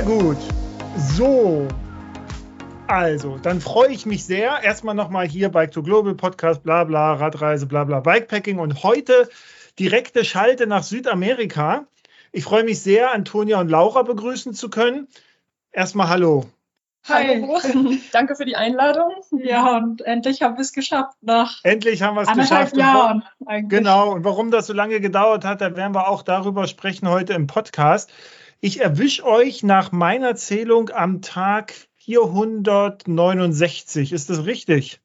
Sehr gut. So. Also, dann freue ich mich sehr. Erstmal nochmal hier Bike to Global Podcast, bla bla, Radreise, bla bla, Bikepacking und heute direkte Schalte nach Südamerika. Ich freue mich sehr, Antonia und Laura begrüßen zu können. Erstmal Hallo. Hi, danke für die Einladung. Ja, und endlich haben wir es geschafft nach endlich haben wir es geschafft. Jahren eigentlich. Genau, und warum das so lange gedauert hat, da werden wir auch darüber sprechen heute im Podcast. Ich erwische euch nach meiner Zählung am Tag 469. Ist das richtig?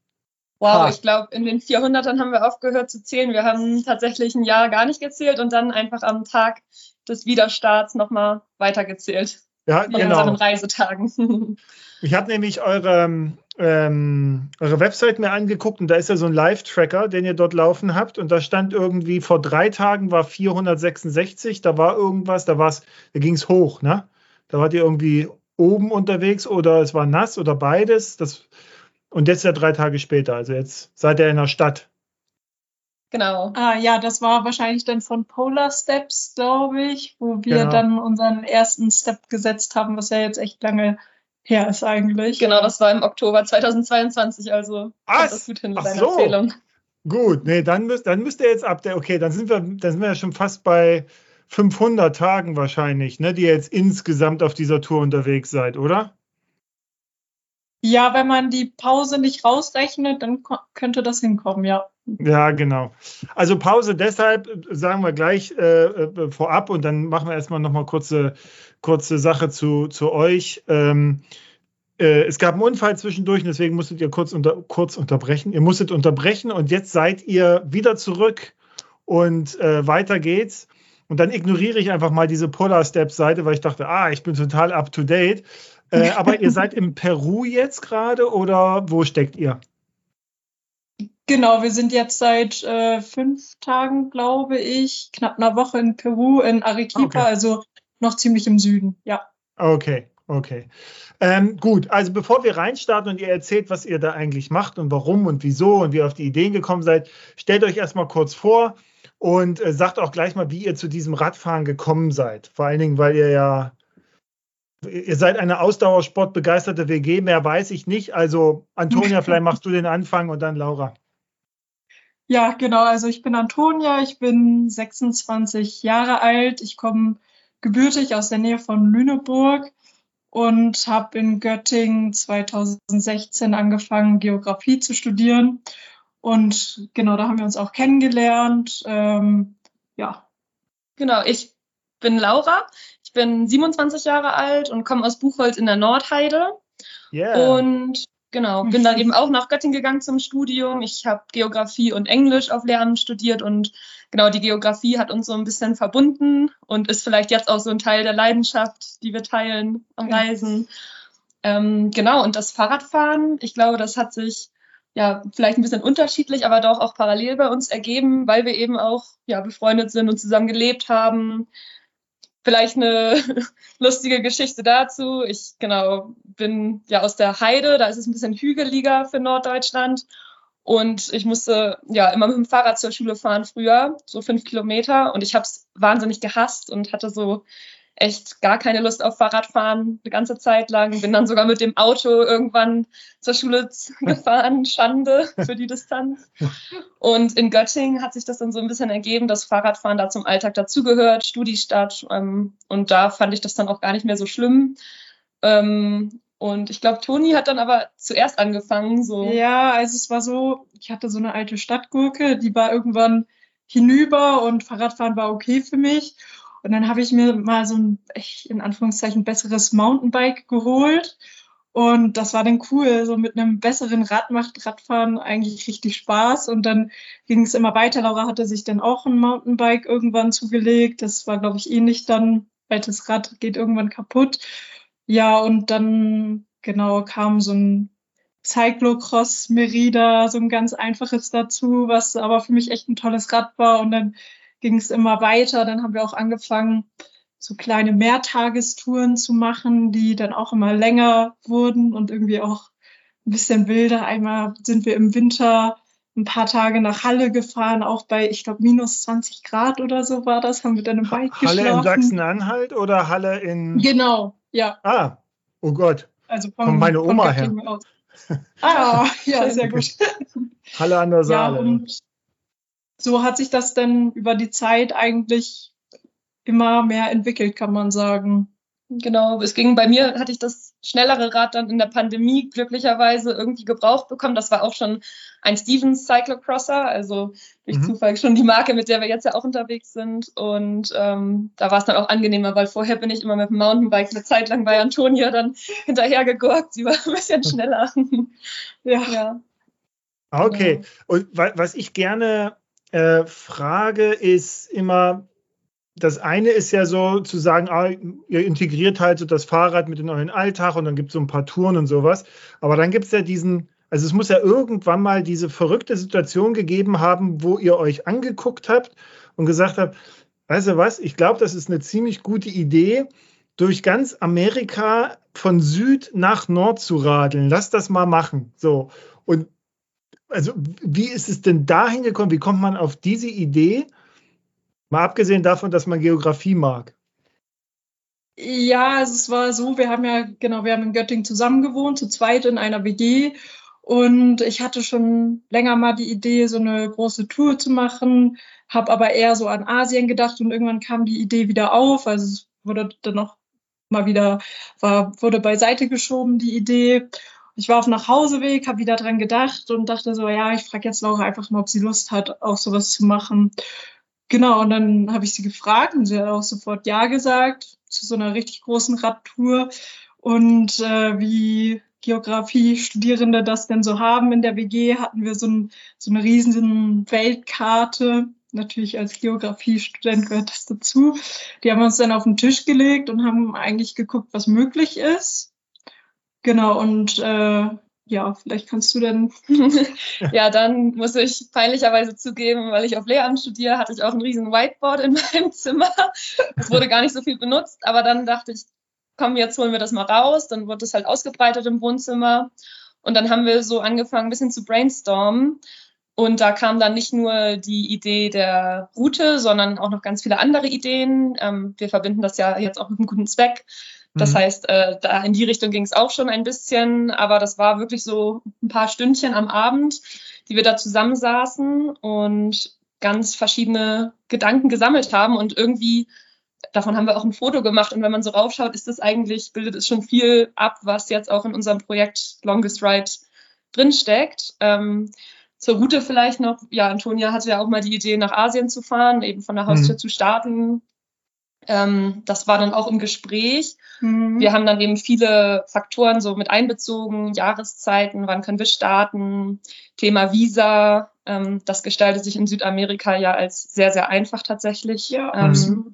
Wow, ich glaube, in den 400ern haben wir aufgehört zu zählen. Wir haben tatsächlich ein Jahr gar nicht gezählt und dann einfach am Tag des Wiederstarts nochmal weitergezählt. Ja, von genau. unseren Reisetagen. Ich habe nämlich eure, ähm, eure Website mir angeguckt und da ist ja so ein Live-Tracker, den ihr dort laufen habt und da stand irgendwie vor drei Tagen war 466, da war irgendwas, da war's, da ging es hoch, ne? Da wart ihr irgendwie oben unterwegs oder es war nass oder beides. Das, und jetzt ja drei Tage später, also jetzt seid ihr in der Stadt. Genau. Ah ja, das war wahrscheinlich dann von Polar Steps, glaube ich, wo wir genau. dann unseren ersten Step gesetzt haben, was ja jetzt echt lange her ist eigentlich. Genau, das war im Oktober 2022, also was? das gut hin mit deiner so. Erzählung. Gut, nee, dann müsst, dann müsst ihr jetzt ab der, okay, dann sind wir, dann sind wir ja schon fast bei 500 Tagen wahrscheinlich, ne, die ihr jetzt insgesamt auf dieser Tour unterwegs seid, oder? Ja, wenn man die Pause nicht rausrechnet, dann könnte das hinkommen, ja. Ja, genau. Also Pause deshalb, sagen wir gleich äh, äh vorab und dann machen wir erstmal nochmal kurze, kurze Sache zu, zu euch. Ähm, äh, es gab einen Unfall zwischendurch, deswegen musstet ihr kurz, unter, kurz unterbrechen. Ihr musstet unterbrechen und jetzt seid ihr wieder zurück und äh, weiter geht's. Und dann ignoriere ich einfach mal diese Polar Steps Seite, weil ich dachte, ah, ich bin total up to date. Äh, aber ihr seid in Peru jetzt gerade oder wo steckt ihr? Genau, wir sind jetzt seit äh, fünf Tagen, glaube ich, knapp einer Woche in Peru, in Arequipa, okay. also noch ziemlich im Süden, ja. Okay, okay. Ähm, gut, also bevor wir reinstarten und ihr erzählt, was ihr da eigentlich macht und warum und wieso und wie ihr auf die Ideen gekommen seid, stellt euch erstmal kurz vor und äh, sagt auch gleich mal, wie ihr zu diesem Radfahren gekommen seid. Vor allen Dingen, weil ihr ja Ihr seid eine Ausdauersportbegeisterte WG, mehr weiß ich nicht. Also Antonia, vielleicht machst du den Anfang und dann Laura. Ja, genau. Also ich bin Antonia, ich bin 26 Jahre alt. Ich komme gebürtig aus der Nähe von Lüneburg und habe in Göttingen 2016 angefangen, Geografie zu studieren. Und genau, da haben wir uns auch kennengelernt. Ähm, ja. Genau, ich bin Laura. Ich bin 27 Jahre alt und komme aus Buchholz in der Nordheide. Yeah. Und Genau, bin dann eben auch nach Göttingen gegangen zum Studium. Ich habe Geografie und Englisch auf Lehramt studiert und genau die Geografie hat uns so ein bisschen verbunden und ist vielleicht jetzt auch so ein Teil der Leidenschaft, die wir teilen am Reisen. Ähm, genau, und das Fahrradfahren, ich glaube, das hat sich ja vielleicht ein bisschen unterschiedlich, aber doch auch parallel bei uns ergeben, weil wir eben auch ja befreundet sind und zusammen gelebt haben, Vielleicht eine lustige Geschichte dazu. Ich genau bin ja aus der Heide, da ist es ein bisschen hügeliger für Norddeutschland. Und ich musste ja immer mit dem Fahrrad zur Schule fahren früher, so fünf Kilometer. Und ich habe es wahnsinnig gehasst und hatte so echt gar keine Lust auf Fahrradfahren eine ganze Zeit lang. Bin dann sogar mit dem Auto irgendwann zur Schule gefahren. Schande für die Distanz. Und in Göttingen hat sich das dann so ein bisschen ergeben, dass Fahrradfahren da zum Alltag dazugehört, Studiestadt. Ähm, und da fand ich das dann auch gar nicht mehr so schlimm. Ähm, und ich glaube, Toni hat dann aber zuerst angefangen. So. Ja, also es war so, ich hatte so eine alte Stadtgurke, die war irgendwann hinüber und Fahrradfahren war okay für mich. Und dann habe ich mir mal so ein, in Anführungszeichen, besseres Mountainbike geholt. Und das war dann cool. So mit einem besseren Rad macht Radfahren eigentlich richtig Spaß. Und dann ging es immer weiter. Laura hatte sich dann auch ein Mountainbike irgendwann zugelegt. Das war, glaube ich, ähnlich dann. Altes Rad geht irgendwann kaputt. Ja, und dann genau kam so ein Cyclocross Merida, so ein ganz einfaches dazu, was aber für mich echt ein tolles Rad war. Und dann ging es immer weiter. Dann haben wir auch angefangen, so kleine Mehrtagestouren zu machen, die dann auch immer länger wurden und irgendwie auch ein bisschen wilder. Einmal sind wir im Winter ein paar Tage nach Halle gefahren, auch bei, ich glaube, minus 20 Grad oder so war das, haben wir dann im Wald Halle geschlafen. in Sachsen-Anhalt oder Halle in... Genau, ja. Ah, oh Gott. Also von, von meine Oma her. Ah, ja, sehr gut. Halle an der Saale. Ja, und so hat sich das dann über die Zeit eigentlich immer mehr entwickelt, kann man sagen. Genau, es ging bei mir, hatte ich das schnellere Rad dann in der Pandemie glücklicherweise irgendwie gebraucht bekommen. Das war auch schon ein Stevens Cyclocrosser, also durch mhm. Zufall schon die Marke, mit der wir jetzt ja auch unterwegs sind. Und ähm, da war es dann auch angenehmer, weil vorher bin ich immer mit dem Mountainbike eine Zeit lang bei Antonia dann hinterhergegurkt. Sie war ein bisschen schneller. ja. ja. Okay, und was ich gerne äh, frage, ist immer, das eine ist ja so zu sagen, ah, ihr integriert halt so das Fahrrad mit in euren Alltag und dann gibt es so ein paar Touren und sowas. Aber dann gibt es ja diesen, also es muss ja irgendwann mal diese verrückte Situation gegeben haben, wo ihr euch angeguckt habt und gesagt habt, weißt du was, ich glaube, das ist eine ziemlich gute Idee, durch ganz Amerika von Süd nach Nord zu radeln. Lass das mal machen. So. Und also, wie ist es denn dahin gekommen? Wie kommt man auf diese Idee? Mal abgesehen davon, dass man Geografie mag. Ja, es war so, wir haben ja, genau, wir haben in Göttingen zusammen gewohnt, zu zweit in einer WG. Und ich hatte schon länger mal die Idee, so eine große Tour zu machen, habe aber eher so an Asien gedacht und irgendwann kam die Idee wieder auf. Also es wurde dann noch mal wieder, war, wurde beiseite geschoben, die Idee. Ich war auf Nachhauseweg, habe wieder dran gedacht und dachte so, ja, ich frage jetzt Laura einfach mal, ob sie Lust hat, auch sowas zu machen. Genau, und dann habe ich sie gefragt und sie hat auch sofort Ja gesagt zu so einer richtig großen Radtour. Und äh, wie Geografie-Studierende das denn so haben in der WG, hatten wir so, ein, so eine riesen Weltkarte. Natürlich als Geografiestudent gehört das dazu. Die haben uns dann auf den Tisch gelegt und haben eigentlich geguckt, was möglich ist. Genau, und äh, ja, vielleicht kannst du dann. ja, dann muss ich peinlicherweise zugeben, weil ich auf Lehramt studiere, hatte ich auch ein riesen Whiteboard in meinem Zimmer. Es wurde gar nicht so viel benutzt, aber dann dachte ich, komm, jetzt holen wir das mal raus. Dann wurde es halt ausgebreitet im Wohnzimmer. Und dann haben wir so angefangen, ein bisschen zu brainstormen. Und da kam dann nicht nur die Idee der Route, sondern auch noch ganz viele andere Ideen. Ähm, wir verbinden das ja jetzt auch mit einem guten Zweck. Das mhm. heißt, äh, da in die Richtung ging es auch schon ein bisschen, aber das war wirklich so ein paar Stündchen am Abend, die wir da zusammensaßen und ganz verschiedene Gedanken gesammelt haben und irgendwie davon haben wir auch ein Foto gemacht und wenn man so raufschaut, ist das eigentlich bildet es schon viel ab, was jetzt auch in unserem Projekt Longest Ride drinsteckt. Ähm, zur Route vielleicht noch, ja, Antonia hatte ja auch mal die Idee, nach Asien zu fahren, eben von der Haustür mhm. zu starten, ähm, das war dann auch im Gespräch. Mhm. Wir haben dann eben viele Faktoren so mit einbezogen, Jahreszeiten, wann können wir starten, Thema Visa. Ähm, das gestaltet sich in Südamerika ja als sehr, sehr einfach tatsächlich. Ja, ähm,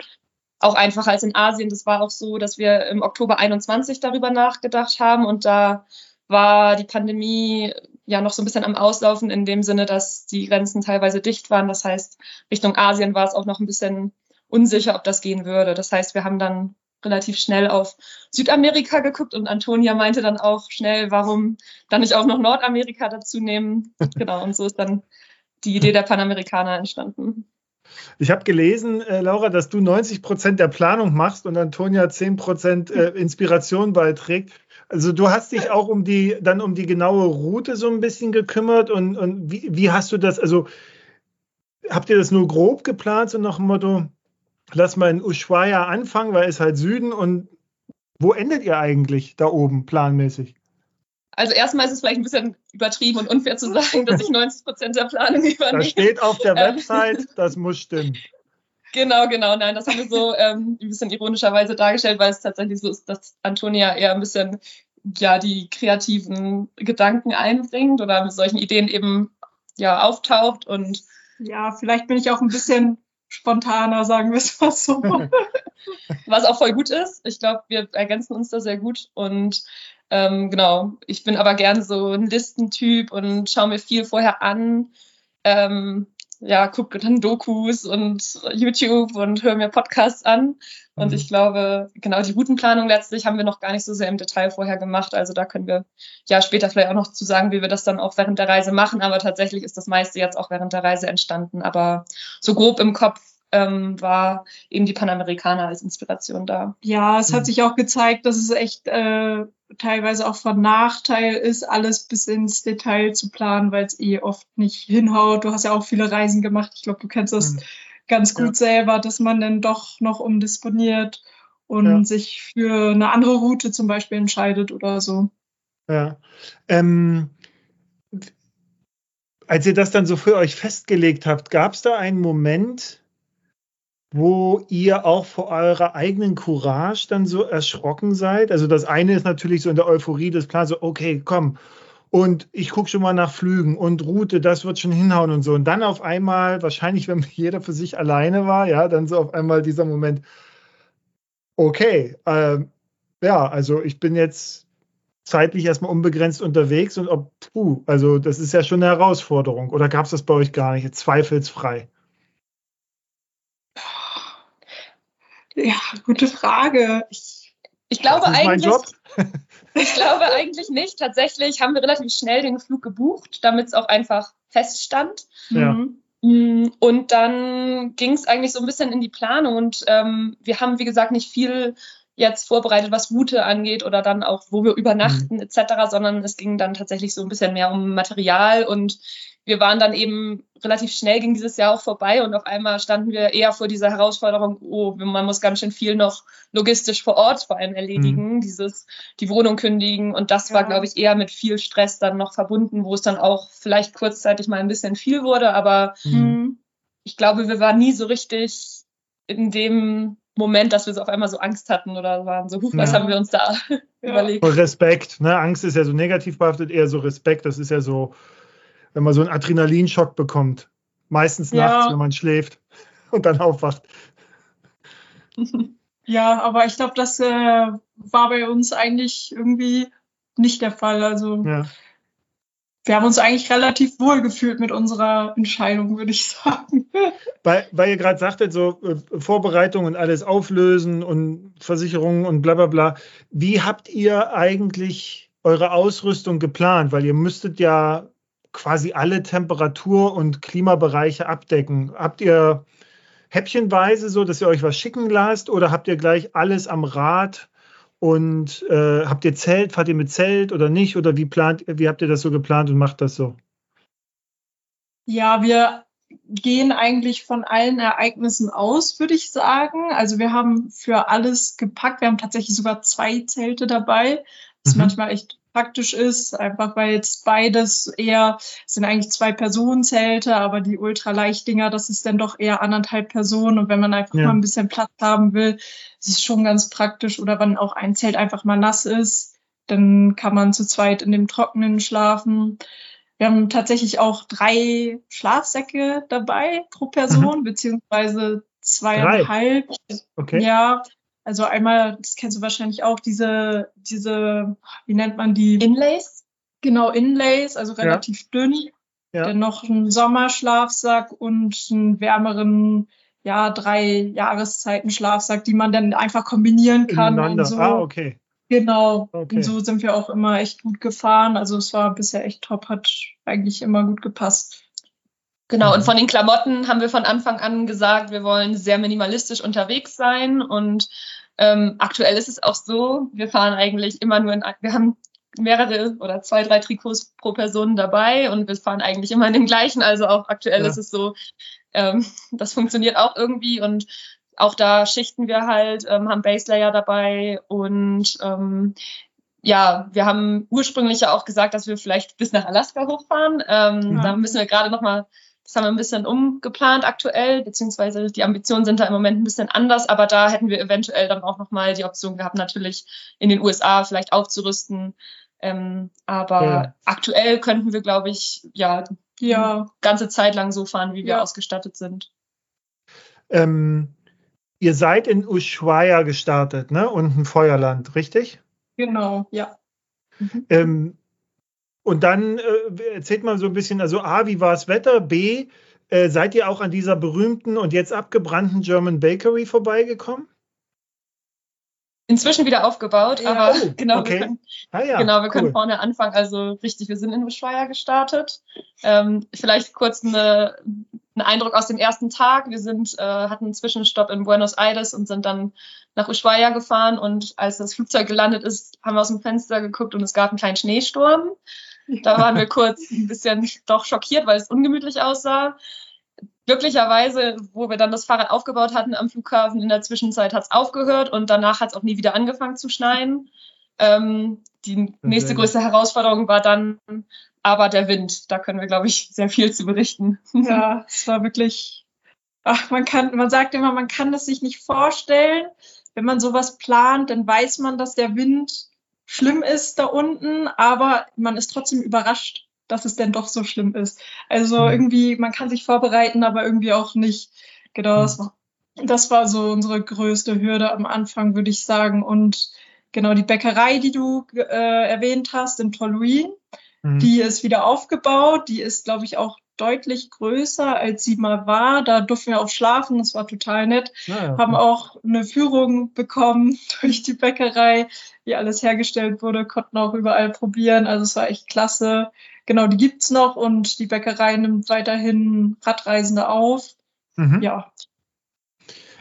auch einfacher als in Asien. Das war auch so, dass wir im Oktober 21 darüber nachgedacht haben und da war die Pandemie ja noch so ein bisschen am Auslaufen in dem Sinne, dass die Grenzen teilweise dicht waren. Das heißt, Richtung Asien war es auch noch ein bisschen unsicher, ob das gehen würde. Das heißt, wir haben dann relativ schnell auf Südamerika geguckt und Antonia meinte dann auch schnell, warum dann nicht auch noch Nordamerika dazu nehmen. Genau, und so ist dann die Idee der Panamerikaner entstanden. Ich habe gelesen, äh, Laura, dass du 90 Prozent der Planung machst und Antonia 10 Prozent äh, Inspiration beiträgt. Also du hast dich auch um die, dann um die genaue Route so ein bisschen gekümmert und, und wie, wie hast du das, also habt ihr das nur grob geplant, so nach dem Motto, lass mal in Ushuaia anfangen, weil es halt Süden und wo endet ihr eigentlich da oben planmäßig? Also erstmal ist es vielleicht ein bisschen übertrieben und unfair zu sagen, dass ich 90 Prozent der Planung übernehme. Das steht auf der ähm. Website, das muss stimmen. Genau, genau. Nein, das haben wir so ähm, ein bisschen ironischerweise dargestellt, weil es tatsächlich so ist, dass Antonia eher ein bisschen ja die kreativen Gedanken einbringt oder mit solchen Ideen eben ja auftaucht und ja, vielleicht bin ich auch ein bisschen spontaner, sagen wir es mal so. Was auch voll gut ist. Ich glaube, wir ergänzen uns da sehr gut. Und ähm, genau, ich bin aber gern so ein Listentyp und schaue mir viel vorher an. Ähm, ja, gucke dann Dokus und YouTube und höre mir Podcasts an. Und mhm. ich glaube, genau die Routenplanung letztlich haben wir noch gar nicht so sehr im Detail vorher gemacht. Also da können wir ja später vielleicht auch noch zu sagen, wie wir das dann auch während der Reise machen. Aber tatsächlich ist das meiste jetzt auch während der Reise entstanden. Aber so grob im Kopf ähm, war eben die Panamerikaner als Inspiration da. Ja, es hat mhm. sich auch gezeigt, dass es echt äh, teilweise auch von Nachteil ist, alles bis ins Detail zu planen, weil es eh oft nicht hinhaut. Du hast ja auch viele Reisen gemacht. Ich glaube, du kennst das mhm. ganz gut ja. selber, dass man dann doch noch umdisponiert und ja. sich für eine andere Route zum Beispiel entscheidet oder so. Ja. Ähm, als ihr das dann so für euch festgelegt habt, gab es da einen Moment, wo ihr auch vor eurer eigenen Courage dann so erschrocken seid? Also das eine ist natürlich so in der Euphorie des Plans, so okay, komm. Und ich gucke schon mal nach Flügen und Route, das wird schon hinhauen und so. Und dann auf einmal, wahrscheinlich, wenn jeder für sich alleine war, ja, dann so auf einmal dieser Moment, okay, äh, ja, also ich bin jetzt zeitlich erstmal unbegrenzt unterwegs und ob, puh, also das ist ja schon eine Herausforderung. Oder gab es das bei euch gar nicht? Zweifelsfrei. Ja, gute Frage. Ich, ich glaube eigentlich. ich glaube eigentlich nicht. Tatsächlich haben wir relativ schnell den Flug gebucht, damit es auch einfach feststand. Ja. Mm, und dann ging es eigentlich so ein bisschen in die Planung und ähm, wir haben, wie gesagt, nicht viel jetzt vorbereitet, was Route angeht oder dann auch, wo wir übernachten mhm. etc., sondern es ging dann tatsächlich so ein bisschen mehr um Material und wir waren dann eben relativ schnell, ging dieses Jahr auch vorbei und auf einmal standen wir eher vor dieser Herausforderung, oh, man muss ganz schön viel noch logistisch vor Ort vor allem erledigen, mhm. dieses, die Wohnung kündigen und das ja. war, glaube ich, eher mit viel Stress dann noch verbunden, wo es dann auch vielleicht kurzzeitig mal ein bisschen viel wurde, aber mhm. ich glaube, wir waren nie so richtig in dem Moment, dass wir so auf einmal so Angst hatten oder waren so, was ja. haben wir uns da ja. überlegt? Respekt, ne? Angst ist ja so negativ behaftet, eher so Respekt, das ist ja so, wenn man so einen Adrenalinschock bekommt. Meistens ja. nachts, wenn man schläft und dann aufwacht. Ja, aber ich glaube, das äh, war bei uns eigentlich irgendwie nicht der Fall. Also ja. Wir haben uns eigentlich relativ wohl gefühlt mit unserer Entscheidung, würde ich sagen. Weil, weil ihr gerade sagtet, so äh, Vorbereitung und alles auflösen und Versicherungen und bla bla bla. Wie habt ihr eigentlich eure Ausrüstung geplant? Weil ihr müsstet ja quasi alle Temperatur- und Klimabereiche abdecken. Habt ihr häppchenweise so, dass ihr euch was schicken lasst oder habt ihr gleich alles am Rad und äh, habt ihr Zelt, fahrt ihr mit Zelt oder nicht oder wie plant, wie habt ihr das so geplant und macht das so? Ja, wir gehen eigentlich von allen Ereignissen aus, würde ich sagen. Also wir haben für alles gepackt. Wir haben tatsächlich sogar zwei Zelte dabei. Das mhm. manchmal echt praktisch ist, einfach weil jetzt beides eher, sind eigentlich zwei Personenzelte, aber die Ultraleichtdinger, das ist dann doch eher anderthalb Personen und wenn man einfach ja. mal ein bisschen Platz haben will, ist es schon ganz praktisch oder wenn auch ein Zelt einfach mal nass ist, dann kann man zu zweit in dem Trockenen schlafen. Wir haben tatsächlich auch drei Schlafsäcke dabei pro Person, mhm. beziehungsweise zweieinhalb. Drei. Okay. Ja, also einmal, das kennst du wahrscheinlich auch, diese, diese, wie nennt man die? Inlays? Genau, Inlays, also relativ ja. dünn. Ja. Dann noch einen Sommerschlafsack und einen wärmeren, ja, drei Jahreszeiten Schlafsack, die man dann einfach kombinieren kann. Und so. Ah, okay. Genau. Okay. Und so sind wir auch immer echt gut gefahren. Also es war bisher echt top, hat eigentlich immer gut gepasst. Genau, und mhm. von den Klamotten haben wir von Anfang an gesagt, wir wollen sehr minimalistisch unterwegs sein. Und ähm, aktuell ist es auch so, wir fahren eigentlich immer nur in, wir haben mehrere oder zwei, drei Trikots pro Person dabei und wir fahren eigentlich immer in den gleichen. Also auch aktuell ja. ist es so, ähm, das funktioniert auch irgendwie und auch da schichten wir halt, ähm, haben Baselayer dabei und ähm, ja, wir haben ursprünglich ja auch gesagt, dass wir vielleicht bis nach Alaska hochfahren. Ähm, ja. Da müssen wir gerade noch mal das haben wir ein bisschen umgeplant aktuell, beziehungsweise die Ambitionen sind da im Moment ein bisschen anders, aber da hätten wir eventuell dann auch nochmal die Option gehabt, natürlich in den USA vielleicht aufzurüsten. Ähm, aber ja. aktuell könnten wir, glaube ich, ja, ja, ganze Zeit lang so fahren, wie wir ja. ausgestattet sind. Ähm, ihr seid in Ushuaia gestartet, ne? Unten Feuerland, richtig? Genau, ja. Mhm. Ähm, und dann äh, erzählt mal so ein bisschen, also A, wie war das Wetter? B, Äh, seid ihr auch an dieser berühmten und jetzt abgebrannten German Bakery vorbeigekommen? Inzwischen wieder aufgebaut, ja. aber oh, genau, okay. wir, können, ah, ja, genau, wir cool. können vorne anfangen. Also richtig, wir sind in Ushuaia gestartet. Ähm, vielleicht kurz eine, einen Eindruck aus dem ersten Tag. Wir sind, äh, hatten einen Zwischenstopp in Buenos Aires und sind dann nach Ushuaia gefahren. Und als das Flugzeug gelandet ist, haben wir aus dem Fenster geguckt und es gab einen kleinen Schneesturm. Da waren wir kurz ein bisschen doch schockiert, weil es ungemütlich aussah glücklicherweise, wo wir dann das Fahrrad aufgebaut hatten am Flughafen, in der Zwischenzeit hat es aufgehört und danach hat es auch nie wieder angefangen zu schneien. Ähm, die nächste größte Herausforderung war dann aber der Wind. Da können wir, glaube ich, sehr viel zu berichten. Ja, es war wirklich, ach, man kann, man sagt immer, man kann es sich nicht vorstellen. Wenn man sowas plant, dann weiß man, dass der Wind schlimm ist da unten, aber man ist trotzdem überrascht, dass es denn doch so schlimm ist. Also mhm. irgendwie, man kann sich vorbereiten, aber irgendwie auch nicht. Genau, mhm. das, war, das war so unsere größte Hürde am Anfang, würde ich sagen. Und genau die Bäckerei, die du äh, erwähnt hast in Toluin, mhm. die ist wieder aufgebaut. Die ist, glaube ich, auch deutlich größer, als sie mal war. Da durften wir auch schlafen, das war total nett. Ja, ja. Haben auch eine Führung bekommen durch die Bäckerei, wie alles hergestellt wurde, konnten auch überall probieren. Also es war echt klasse. Genau, die gibt es noch und die Bäckerei nimmt weiterhin Radreisende auf. Mhm. Ja.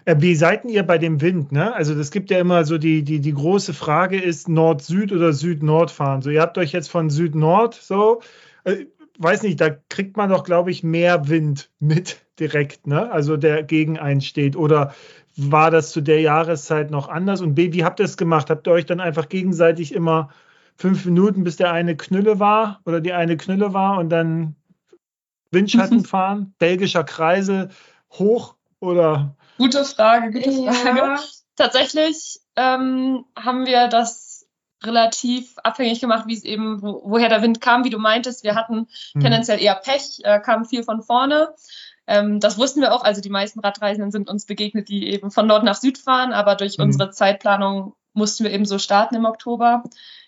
Äh, wie seid ihr bei dem Wind? Ne? Also es gibt ja immer so die, die, die große Frage ist Nord-Süd oder Süd-Nord fahren. So, ihr habt euch jetzt von Süd-Nord so, äh, weiß nicht, da kriegt man doch, glaube ich, mehr Wind mit direkt, ne? Also der gegen einen steht. Oder war das zu der Jahreszeit noch anders? Und B, wie habt ihr es gemacht? Habt ihr euch dann einfach gegenseitig immer fünf Minuten, bis der eine Knülle war oder die eine Knülle war und dann Windschatten mhm. fahren, belgischer Kreise hoch oder? Gute Frage, gute Frage. Ja. Tatsächlich ähm, haben wir das relativ abhängig gemacht, wie es eben, wo, woher der Wind kam, wie du meintest. Wir hatten mhm. tendenziell eher Pech, äh, kam viel von vorne. Ähm, das wussten wir auch. Also die meisten Radreisenden sind uns begegnet, die eben von Nord nach Süd fahren, aber durch mhm. unsere Zeitplanung mussten wir eben so starten im Oktober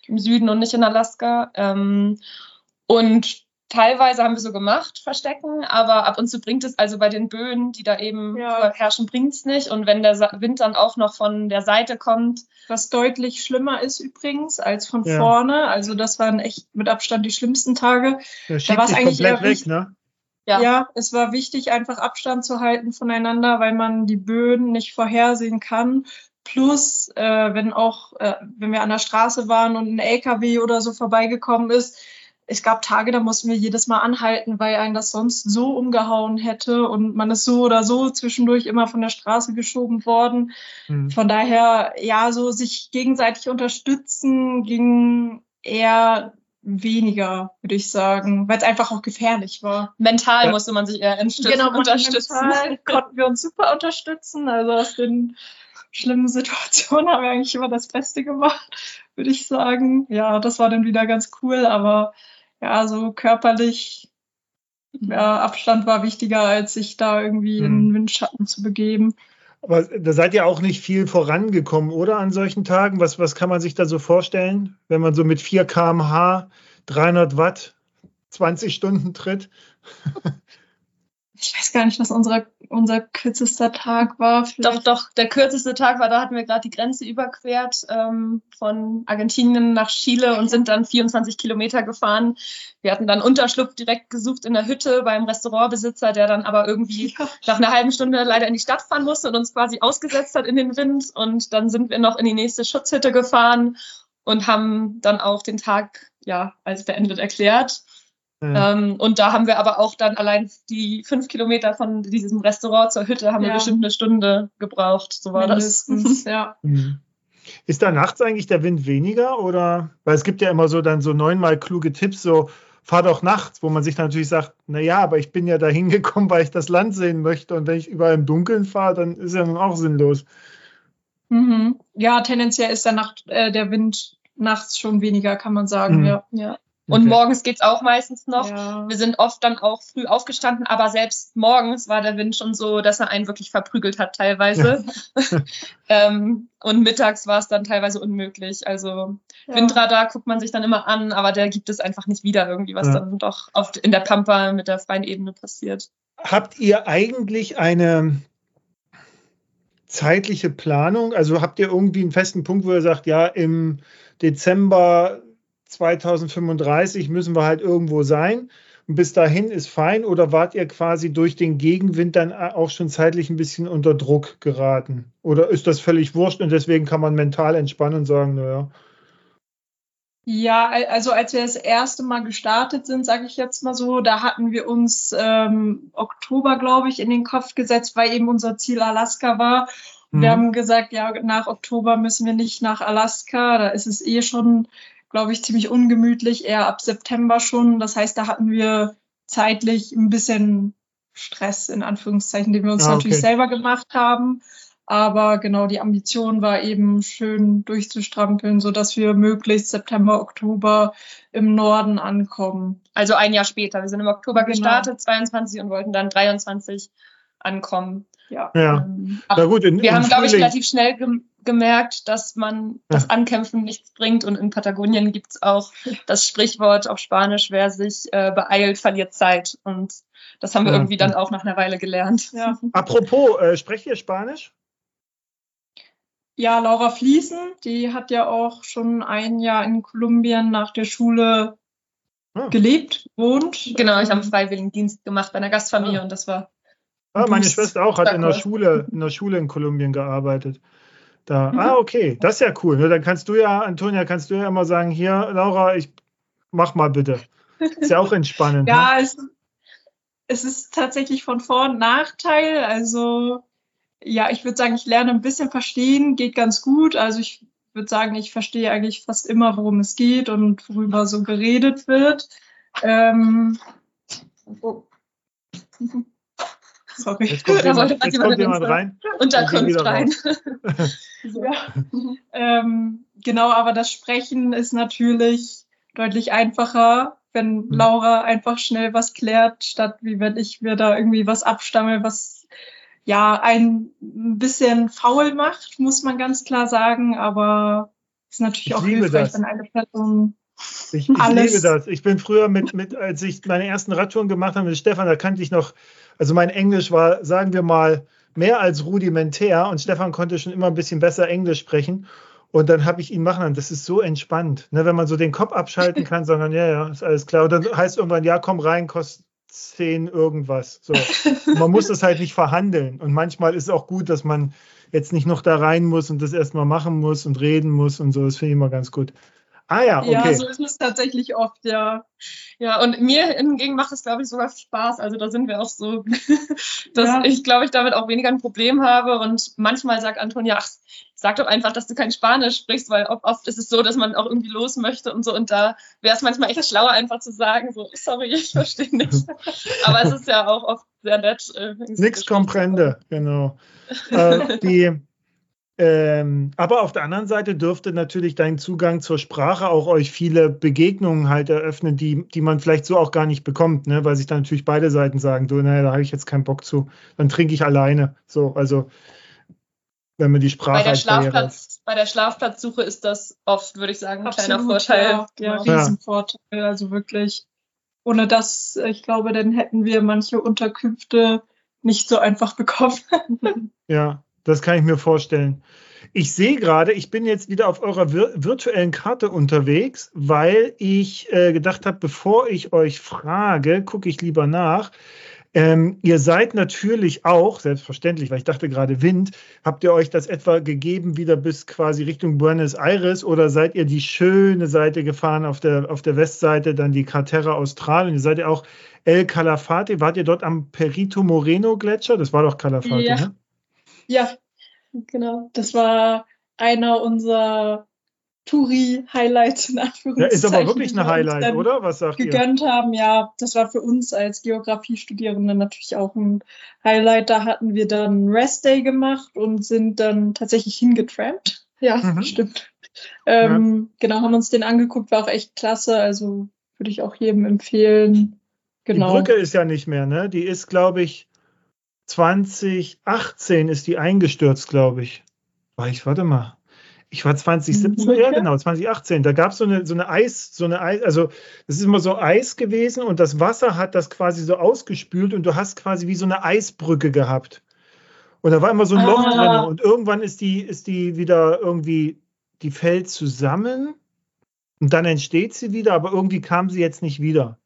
im Süden und nicht in Alaska. Ähm, und teilweise haben wir so gemacht, verstecken, aber ab und zu bringt es, also bei den Böen, die da eben ja. herrschen, bringt es nicht. Und wenn der Wind dann auch noch von der Seite kommt. Was deutlich schlimmer ist übrigens als von ja. vorne. Also das waren echt mit Abstand die schlimmsten Tage. Da war es eigentlich eher weg, ne? Ja. ja, es war wichtig, einfach Abstand zu halten voneinander, weil man die Böen nicht vorhersehen kann. Plus, äh, wenn auch, äh, wenn wir an der Straße waren und ein LKW oder so vorbeigekommen ist, es gab Tage, da mussten wir jedes Mal anhalten, weil einen das sonst so umgehauen hätte und man ist so oder so zwischendurch immer von der Straße geschoben worden. Mhm. Von daher, ja, so sich gegenseitig unterstützen ging eher weniger, würde ich sagen, weil es einfach auch gefährlich war. Mental ja. musste man sich eher genau, unterstützen. Mental konnten wir uns super unterstützen. Also aus den schlimmen Situationen haben wir eigentlich immer das Beste gemacht, würde ich sagen. Ja, das war dann wieder ganz cool, aber ja, so körperlich, ja, Abstand war wichtiger, als sich da irgendwie hm. in den Windschatten zu begeben. Aber da seid ihr auch nicht viel vorangekommen, oder an solchen Tagen? Was, was kann man sich da so vorstellen, wenn man so mit 4 km/h, 300 Watt, 20 Stunden tritt? ich weiß gar nicht, was unser, unser kürzester Tag war. Vielleicht. Doch, doch, der kürzeste Tag war, da hatten wir gerade die Grenze überquert ähm, von Argentinien nach Chile und sind dann 24 Kilometer gefahren. Wir hatten dann Unterschlupf direkt gesucht in der Hütte beim Restaurantbesitzer, der dann aber irgendwie ja. nach einer halben Stunde leider in die Stadt fahren musste und uns quasi ausgesetzt hat in den Wind. Und dann sind wir noch in die nächste Schutzhütte gefahren und haben dann auch den Tag ja als beendet erklärt. Ähm, und da haben wir aber auch dann allein die fünf Kilometer von diesem Restaurant zur Hütte haben ja. wir bestimmt eine Stunde gebraucht. So war Mindestens, das. ja. Mhm. Ist da nachts eigentlich der Wind weniger oder? Weil es gibt ja immer so dann so neunmal kluge Tipps, so fahr doch nachts, wo man sich natürlich sagt, na ja, aber ich bin ja da hingekommen, weil ich das Land sehen möchte und wenn ich überall im Dunkeln fahre, dann ist ja nun auch sinnlos. Mhm. Ja, tendenziell ist der, Nacht, äh, der Wind nachts schon weniger, kann man sagen. Mhm. Ja. ja. Und okay. morgens geht's auch meistens noch. Ja. Wir sind oft dann auch früh aufgestanden, aber selbst morgens war der Wind schon so, dass er einen wirklich verprügelt hat teilweise. ähm, und mittags war es dann teilweise unmöglich. Also ja. Windradar guckt man sich dann immer an, aber der gibt es einfach nicht wieder irgendwie, was ja. dann doch oft in der Pampa mit der freien Ebene passiert. habt ihr eigentlich eine zeitliche Planung? Also habt ihr irgendwie einen festen Punkt, wo ihr sagt, ja, im Dezember 2035 müssen wir halt irgendwo sein? Und bis dahin ist fein oder wart ihr quasi durch den Gegenwind dann auch schon zeitlich ein bisschen unter Druck geraten? Oder ist das völlig wurscht und deswegen kann man mental entspannen und sagen, naja, ja, also als wir das erste Mal gestartet sind, sage ich jetzt mal so, da hatten wir uns ähm, Oktober, glaube ich, in den Kopf gesetzt, weil eben unser Ziel Alaska war. Mhm. Wir haben gesagt, ja, nach Oktober müssen wir nicht nach Alaska, da ist es eh schon, glaube ich, ziemlich ungemütlich, eher ab September schon. Das heißt, da hatten wir zeitlich ein bisschen Stress, in Anführungszeichen, den wir uns ah, okay. natürlich selber gemacht haben. Aber genau, die Ambition war eben schön durchzustrampeln, sodass wir möglichst September, Oktober im Norden ankommen. Also ein Jahr später. Wir sind im Oktober genau. gestartet, 22 und wollten dann 23 ankommen. Ja. ja. Ähm, Na gut, in, wir haben, glaube ich, relativ schnell ge gemerkt, dass man das Ankämpfen nichts bringt. Und in Patagonien gibt es auch das Sprichwort auf Spanisch, wer sich äh, beeilt, verliert Zeit. Und das haben wir ja. irgendwie dann auch nach einer Weile gelernt. Ja. Apropos, äh, sprecht ihr Spanisch? Ja, Laura Fließen, die hat ja auch schon ein Jahr in Kolumbien nach der Schule ah. gelebt, wohnt. Genau, ich habe einen Freiwilligendienst gemacht bei einer Gastfamilie ah. und das war. Ah, meine Schwester auch hat in der Schule, in der Schule in Kolumbien gearbeitet. Da. Mhm. Ah, okay, das ist ja cool. Ne? Dann kannst du ja, Antonia, kannst du ja immer sagen, hier, Laura, ich mach mal bitte. Ist ja auch entspannend. ja, ne? es, es ist tatsächlich von Vor- und Nachteil. Also ja, ich würde sagen, ich lerne ein bisschen verstehen, geht ganz gut. Also ich würde sagen, ich verstehe eigentlich fast immer, worum es geht und worüber so geredet wird. Ähm, oh. Sorry. Jetzt kommt jemand, jetzt kommt jemand rein. Unterkunft rein. ja. ähm, genau, aber das Sprechen ist natürlich deutlich einfacher, wenn hm. Laura einfach schnell was klärt, statt wie wenn ich mir da irgendwie was abstamme, was ja ein bisschen faul macht, muss man ganz klar sagen, aber ist natürlich ich auch hilfreich, das. wenn eine Person ich, ich liebe das. Ich bin früher mit, mit, als ich meine ersten Radtouren gemacht habe mit Stefan, da kannte ich noch, also mein Englisch war, sagen wir mal, mehr als rudimentär und Stefan konnte schon immer ein bisschen besser Englisch sprechen. Und dann habe ich ihn machen lassen. Das ist so entspannt, ne, wenn man so den Kopf abschalten kann, sondern ja, ja, ist alles klar. Und dann heißt irgendwann, ja, komm rein, kostet 10 irgendwas. So. man muss das halt nicht verhandeln. Und manchmal ist es auch gut, dass man jetzt nicht noch da rein muss und das erstmal machen muss und reden muss und so. Das finde ich immer ganz gut. Ah ja, okay. Ja, so ist es tatsächlich oft, ja. Ja, und mir hingegen macht es, glaube ich, sogar Spaß. Also da sind wir auch so, dass ja. ich, glaube ich, damit auch weniger ein Problem habe. Und manchmal sagt Antonia, ach, sag doch einfach, dass du kein Spanisch sprichst, weil oft ist es so, dass man auch irgendwie los möchte und so. Und da wäre es manchmal echt schlauer, einfach zu sagen, so, sorry, ich verstehe nicht. Aber es ist ja auch oft sehr nett. Äh, Nix comprende, genau. äh, die ähm, aber auf der anderen Seite dürfte natürlich dein Zugang zur Sprache auch euch viele Begegnungen halt eröffnen, die, die man vielleicht so auch gar nicht bekommt, ne? weil sich dann natürlich beide Seiten sagen, du, naja, da habe ich jetzt keinen Bock zu, dann trinke ich alleine. So, also wenn man die Sprache. Bei der, Schlafplatz, bei der Schlafplatzsuche ist das oft, würde ich sagen, ein Absolut, kleiner Vorteil. Ja, ja Riesenvorteil. Also wirklich, ohne das, ich glaube, dann hätten wir manche Unterkünfte nicht so einfach bekommen. ja, das kann ich mir vorstellen. Ich sehe gerade, ich bin jetzt wieder auf eurer vir virtuellen Karte unterwegs, weil ich äh, gedacht habe, bevor ich euch frage, gucke ich lieber nach. Ähm, ihr seid natürlich auch, selbstverständlich, weil ich dachte gerade Wind, habt ihr euch das etwa gegeben wieder bis quasi Richtung Buenos Aires oder seid ihr die schöne Seite gefahren auf der, auf der Westseite, dann die Cratera Australien? Ihr seid ja auch El Calafate. Wart ihr dort am Perito Moreno Gletscher? Das war doch Calafate, ja. ne? Ja, genau. Das war einer unserer Touri-Highlights in Anführungszeichen. Ja, ist aber wirklich eine Highlight, oder? Was sagt gegönnt ihr? haben, ja. Das war für uns als Geografiestudierende natürlich auch ein Highlight. Da hatten wir dann Rest Day gemacht und sind dann tatsächlich hingetrampt. Ja, mhm. stimmt. Ähm, ja. Genau, haben uns den angeguckt, war auch echt klasse. Also würde ich auch jedem empfehlen. Genau. Die Brücke ist ja nicht mehr, ne? Die ist, glaube ich, 2018 ist die eingestürzt, glaube ich. War ich, warte mal. ich war 2017, mhm. ja genau, 2018, da gab so es eine, so eine Eis, so eine Eis, also es ist immer so Eis gewesen und das Wasser hat das quasi so ausgespült und du hast quasi wie so eine Eisbrücke gehabt. Und da war immer so ein Loch ah. drin und irgendwann ist die, ist die wieder irgendwie, die fällt zusammen und dann entsteht sie wieder, aber irgendwie kam sie jetzt nicht wieder.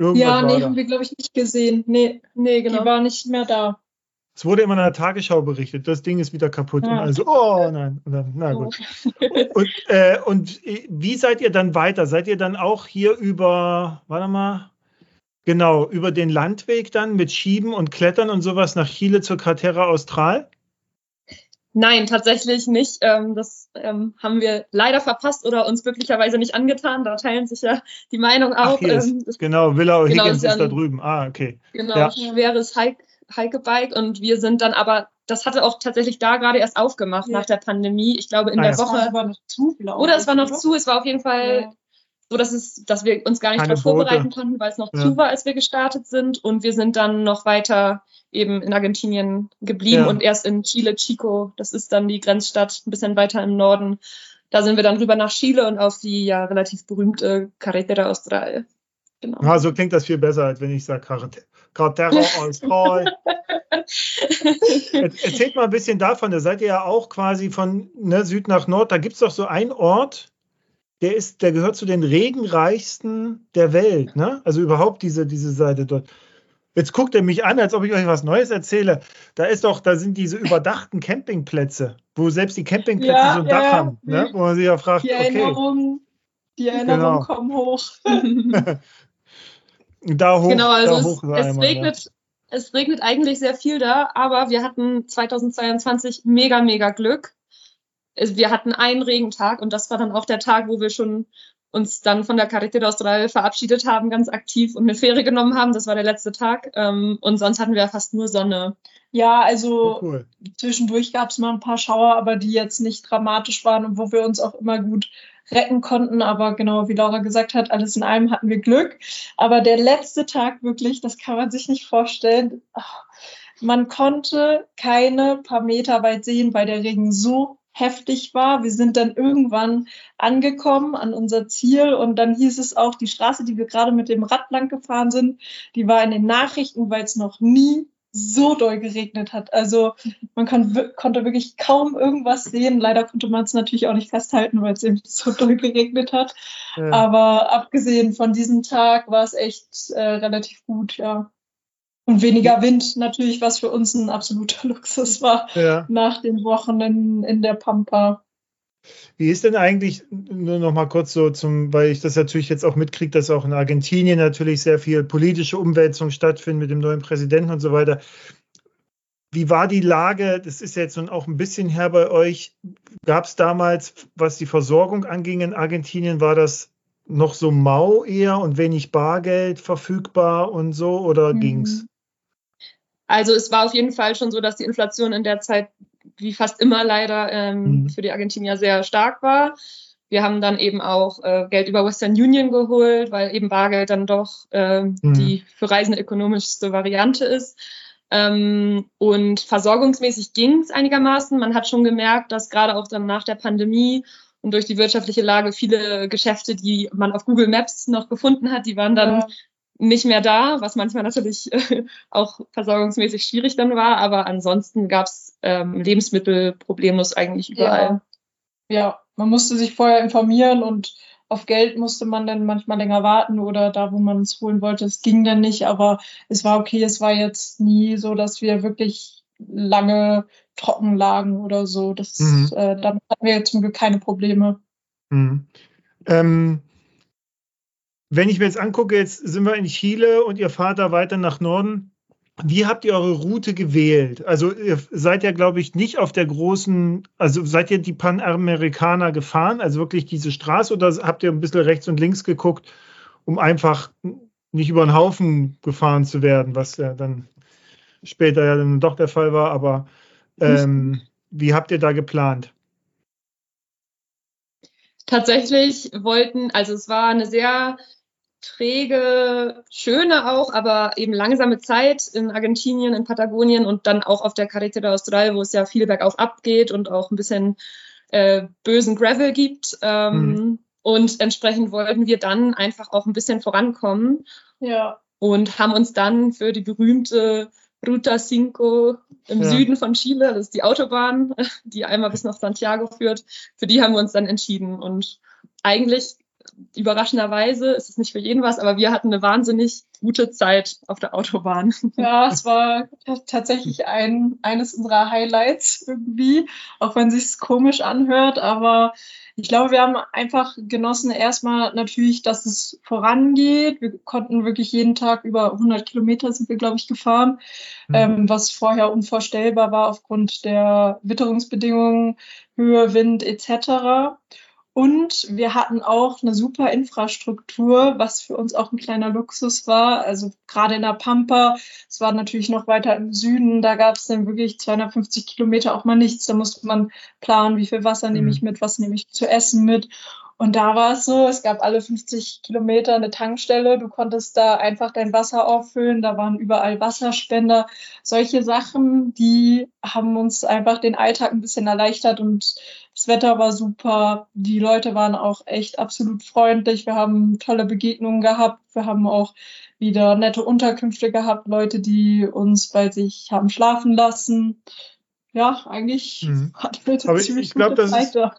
Irgendwas ja, nee, haben wir, glaube ich, nicht gesehen. Nee, nee, genau. Die war nicht mehr da. Es wurde immer in der Tagesschau berichtet, das Ding ist wieder kaputt. Ja. Und also, oh nein. Dann, na gut. und, äh, und wie seid ihr dann weiter? Seid ihr dann auch hier über, warte mal, genau, über den Landweg dann mit Schieben und Klettern und sowas nach Chile zur Cratera Austral? Nein, tatsächlich nicht. Ähm, das ähm, haben wir leider verpasst oder uns glücklicherweise nicht angetan. Da teilen sich ja die Meinung auch. Ach, ähm, genau, Villa genau, Higgins ist, ist da drüben. Ah, okay. Genau, ja. schweres Hike, Hikebike und wir sind dann aber, das hatte auch tatsächlich da gerade erst aufgemacht ja. nach der Pandemie. Ich glaube in ah, der ja. Woche. Es war noch zu, Oder es war noch zu. Es war auf jeden Fall ja. So, dass es, dass wir uns gar nicht darauf vorbereiten konnten, weil es noch zu war, als wir gestartet sind. Und wir sind dann noch weiter eben in Argentinien geblieben und erst in Chile, Chico. Das ist dann die Grenzstadt, ein bisschen weiter im Norden. Da sind wir dann rüber nach Chile und auf die ja relativ berühmte Carretera Austral. Genau. Ja, so klingt das viel besser, als wenn ich sage Carretera Austral. Erzählt mal ein bisschen davon, da seid ihr ja auch quasi von ne, Süd nach Nord. Da gibt es doch so einen Ort, der ist, der gehört zu den regenreichsten der Welt, ne? Also überhaupt diese, diese Seite dort. Jetzt guckt er mich an, als ob ich euch was Neues erzähle. Da ist doch, da sind diese überdachten Campingplätze, wo selbst die Campingplätze ja, so ein ja, Dach haben, ne? wo man sich ja fragt, die Erinnerungen, okay. die Erinnerungen genau. kommen hoch. da hoch. Genau, also es, hoch es, einmal, regnet, ja. es regnet eigentlich sehr viel da, aber wir hatten 2022 mega, mega Glück. Wir hatten einen Regentag und das war dann auch der Tag, wo wir schon uns dann von der Carretera Austral verabschiedet haben, ganz aktiv und eine Fähre genommen haben. Das war der letzte Tag. Ähm, und sonst hatten wir fast nur Sonne. Ja, also oh, cool. zwischendurch gab es mal ein paar Schauer, aber die jetzt nicht dramatisch waren und wo wir uns auch immer gut retten konnten. Aber genau, wie Laura gesagt hat, alles in allem hatten wir Glück. Aber der letzte Tag wirklich, das kann man sich nicht vorstellen. Man konnte keine paar Meter weit sehen, weil der Regen so heftig war. Wir sind dann irgendwann angekommen an unser Ziel und dann hieß es auch, die Straße, die wir gerade mit dem Rad lang gefahren sind, die war in den Nachrichten, weil es noch nie so doll geregnet hat. Also man kann, konnte wirklich kaum irgendwas sehen. Leider konnte man es natürlich auch nicht festhalten, weil es eben so doll geregnet hat. Ja. Aber abgesehen von diesem Tag war es echt äh, relativ gut, ja. Und weniger Wind natürlich, was für uns ein absoluter Luxus war ja. nach den Wochen in, in der Pampa. Wie ist denn eigentlich, nur noch mal kurz so zum, weil ich das natürlich jetzt auch mitkriege, dass auch in Argentinien natürlich sehr viel politische Umwälzung stattfindet mit dem neuen Präsidenten und so weiter. Wie war die Lage? Das ist jetzt nun auch ein bisschen her bei euch. Gab es damals, was die Versorgung anging in Argentinien, war das noch so mau eher und wenig Bargeld verfügbar und so oder mhm. es? Also es war auf jeden Fall schon so, dass die Inflation in der Zeit, wie fast immer leider, ähm, mhm. für die Argentinier sehr stark war. Wir haben dann eben auch äh, Geld über Western Union geholt, weil eben Bargeld dann doch äh, mhm. die für Reisende ökonomischste Variante ist. Ähm, und versorgungsmäßig ging es einigermaßen. Man hat schon gemerkt, dass gerade auch dann nach der Pandemie und durch die wirtschaftliche Lage viele Geschäfte, die man auf Google Maps noch gefunden hat, die waren dann ja nicht mehr da, was manchmal natürlich äh, auch versorgungsmäßig schwierig dann war, aber ansonsten gab es ähm, Lebensmittel problemlos eigentlich überall. Ja. ja, man musste sich vorher informieren und auf Geld musste man dann manchmal länger warten oder da, wo man es holen wollte, es ging dann nicht, aber es war okay, es war jetzt nie so, dass wir wirklich lange trocken lagen oder so. Das, mhm. äh, damit hatten wir zum Glück keine Probleme. Mhm. Ähm, wenn ich mir jetzt angucke, jetzt sind wir in Chile und ihr fahrt da weiter nach Norden. Wie habt ihr eure Route gewählt? Also ihr seid ja, glaube ich, nicht auf der großen, also seid ihr die Panamerikaner gefahren, also wirklich diese Straße, oder habt ihr ein bisschen rechts und links geguckt, um einfach nicht über den Haufen gefahren zu werden, was ja dann später ja dann doch der Fall war, aber ähm, wie habt ihr da geplant? Tatsächlich wollten, also es war eine sehr träge, schöne auch, aber eben langsame Zeit in Argentinien, in Patagonien und dann auch auf der Carretera Austral, wo es ja viel bergauf abgeht und auch ein bisschen äh, bösen Gravel gibt. Ähm, mhm. Und entsprechend wollten wir dann einfach auch ein bisschen vorankommen. Ja. Und haben uns dann für die berühmte Ruta Cinco im ja. Süden von Chile, das ist die Autobahn, die einmal bis nach Santiago führt, für die haben wir uns dann entschieden. Und eigentlich überraschenderweise ist es nicht für jeden was, aber wir hatten eine wahnsinnig gute Zeit auf der Autobahn. Ja, es war tatsächlich ein, eines unserer Highlights irgendwie, auch wenn es sich komisch anhört, aber ich glaube, wir haben einfach genossen erstmal natürlich, dass es vorangeht. Wir konnten wirklich jeden Tag über 100 Kilometer sind wir, glaube ich, gefahren, mhm. ähm, was vorher unvorstellbar war aufgrund der Witterungsbedingungen, Höhe, Wind etc. Und wir hatten auch eine super Infrastruktur, was für uns auch ein kleiner Luxus war. Also gerade in der Pampa, es war natürlich noch weiter im Süden, da gab es dann wirklich 250 Kilometer auch mal nichts. Da musste man planen, wie viel Wasser nehme ich mhm. mit, was nehme ich zu essen mit. Und da war es so, es gab alle 50 Kilometer eine Tankstelle, du konntest da einfach dein Wasser auffüllen, da waren überall Wasserspender. Solche Sachen, die haben uns einfach den Alltag ein bisschen erleichtert und das Wetter war super. Die Leute waren auch echt absolut freundlich. Wir haben tolle Begegnungen gehabt. Wir haben auch wieder nette Unterkünfte gehabt, Leute, die uns bei sich haben schlafen lassen. Ja, eigentlich mhm. hat wir ziemlich ich, ich glaub, das Zeit da.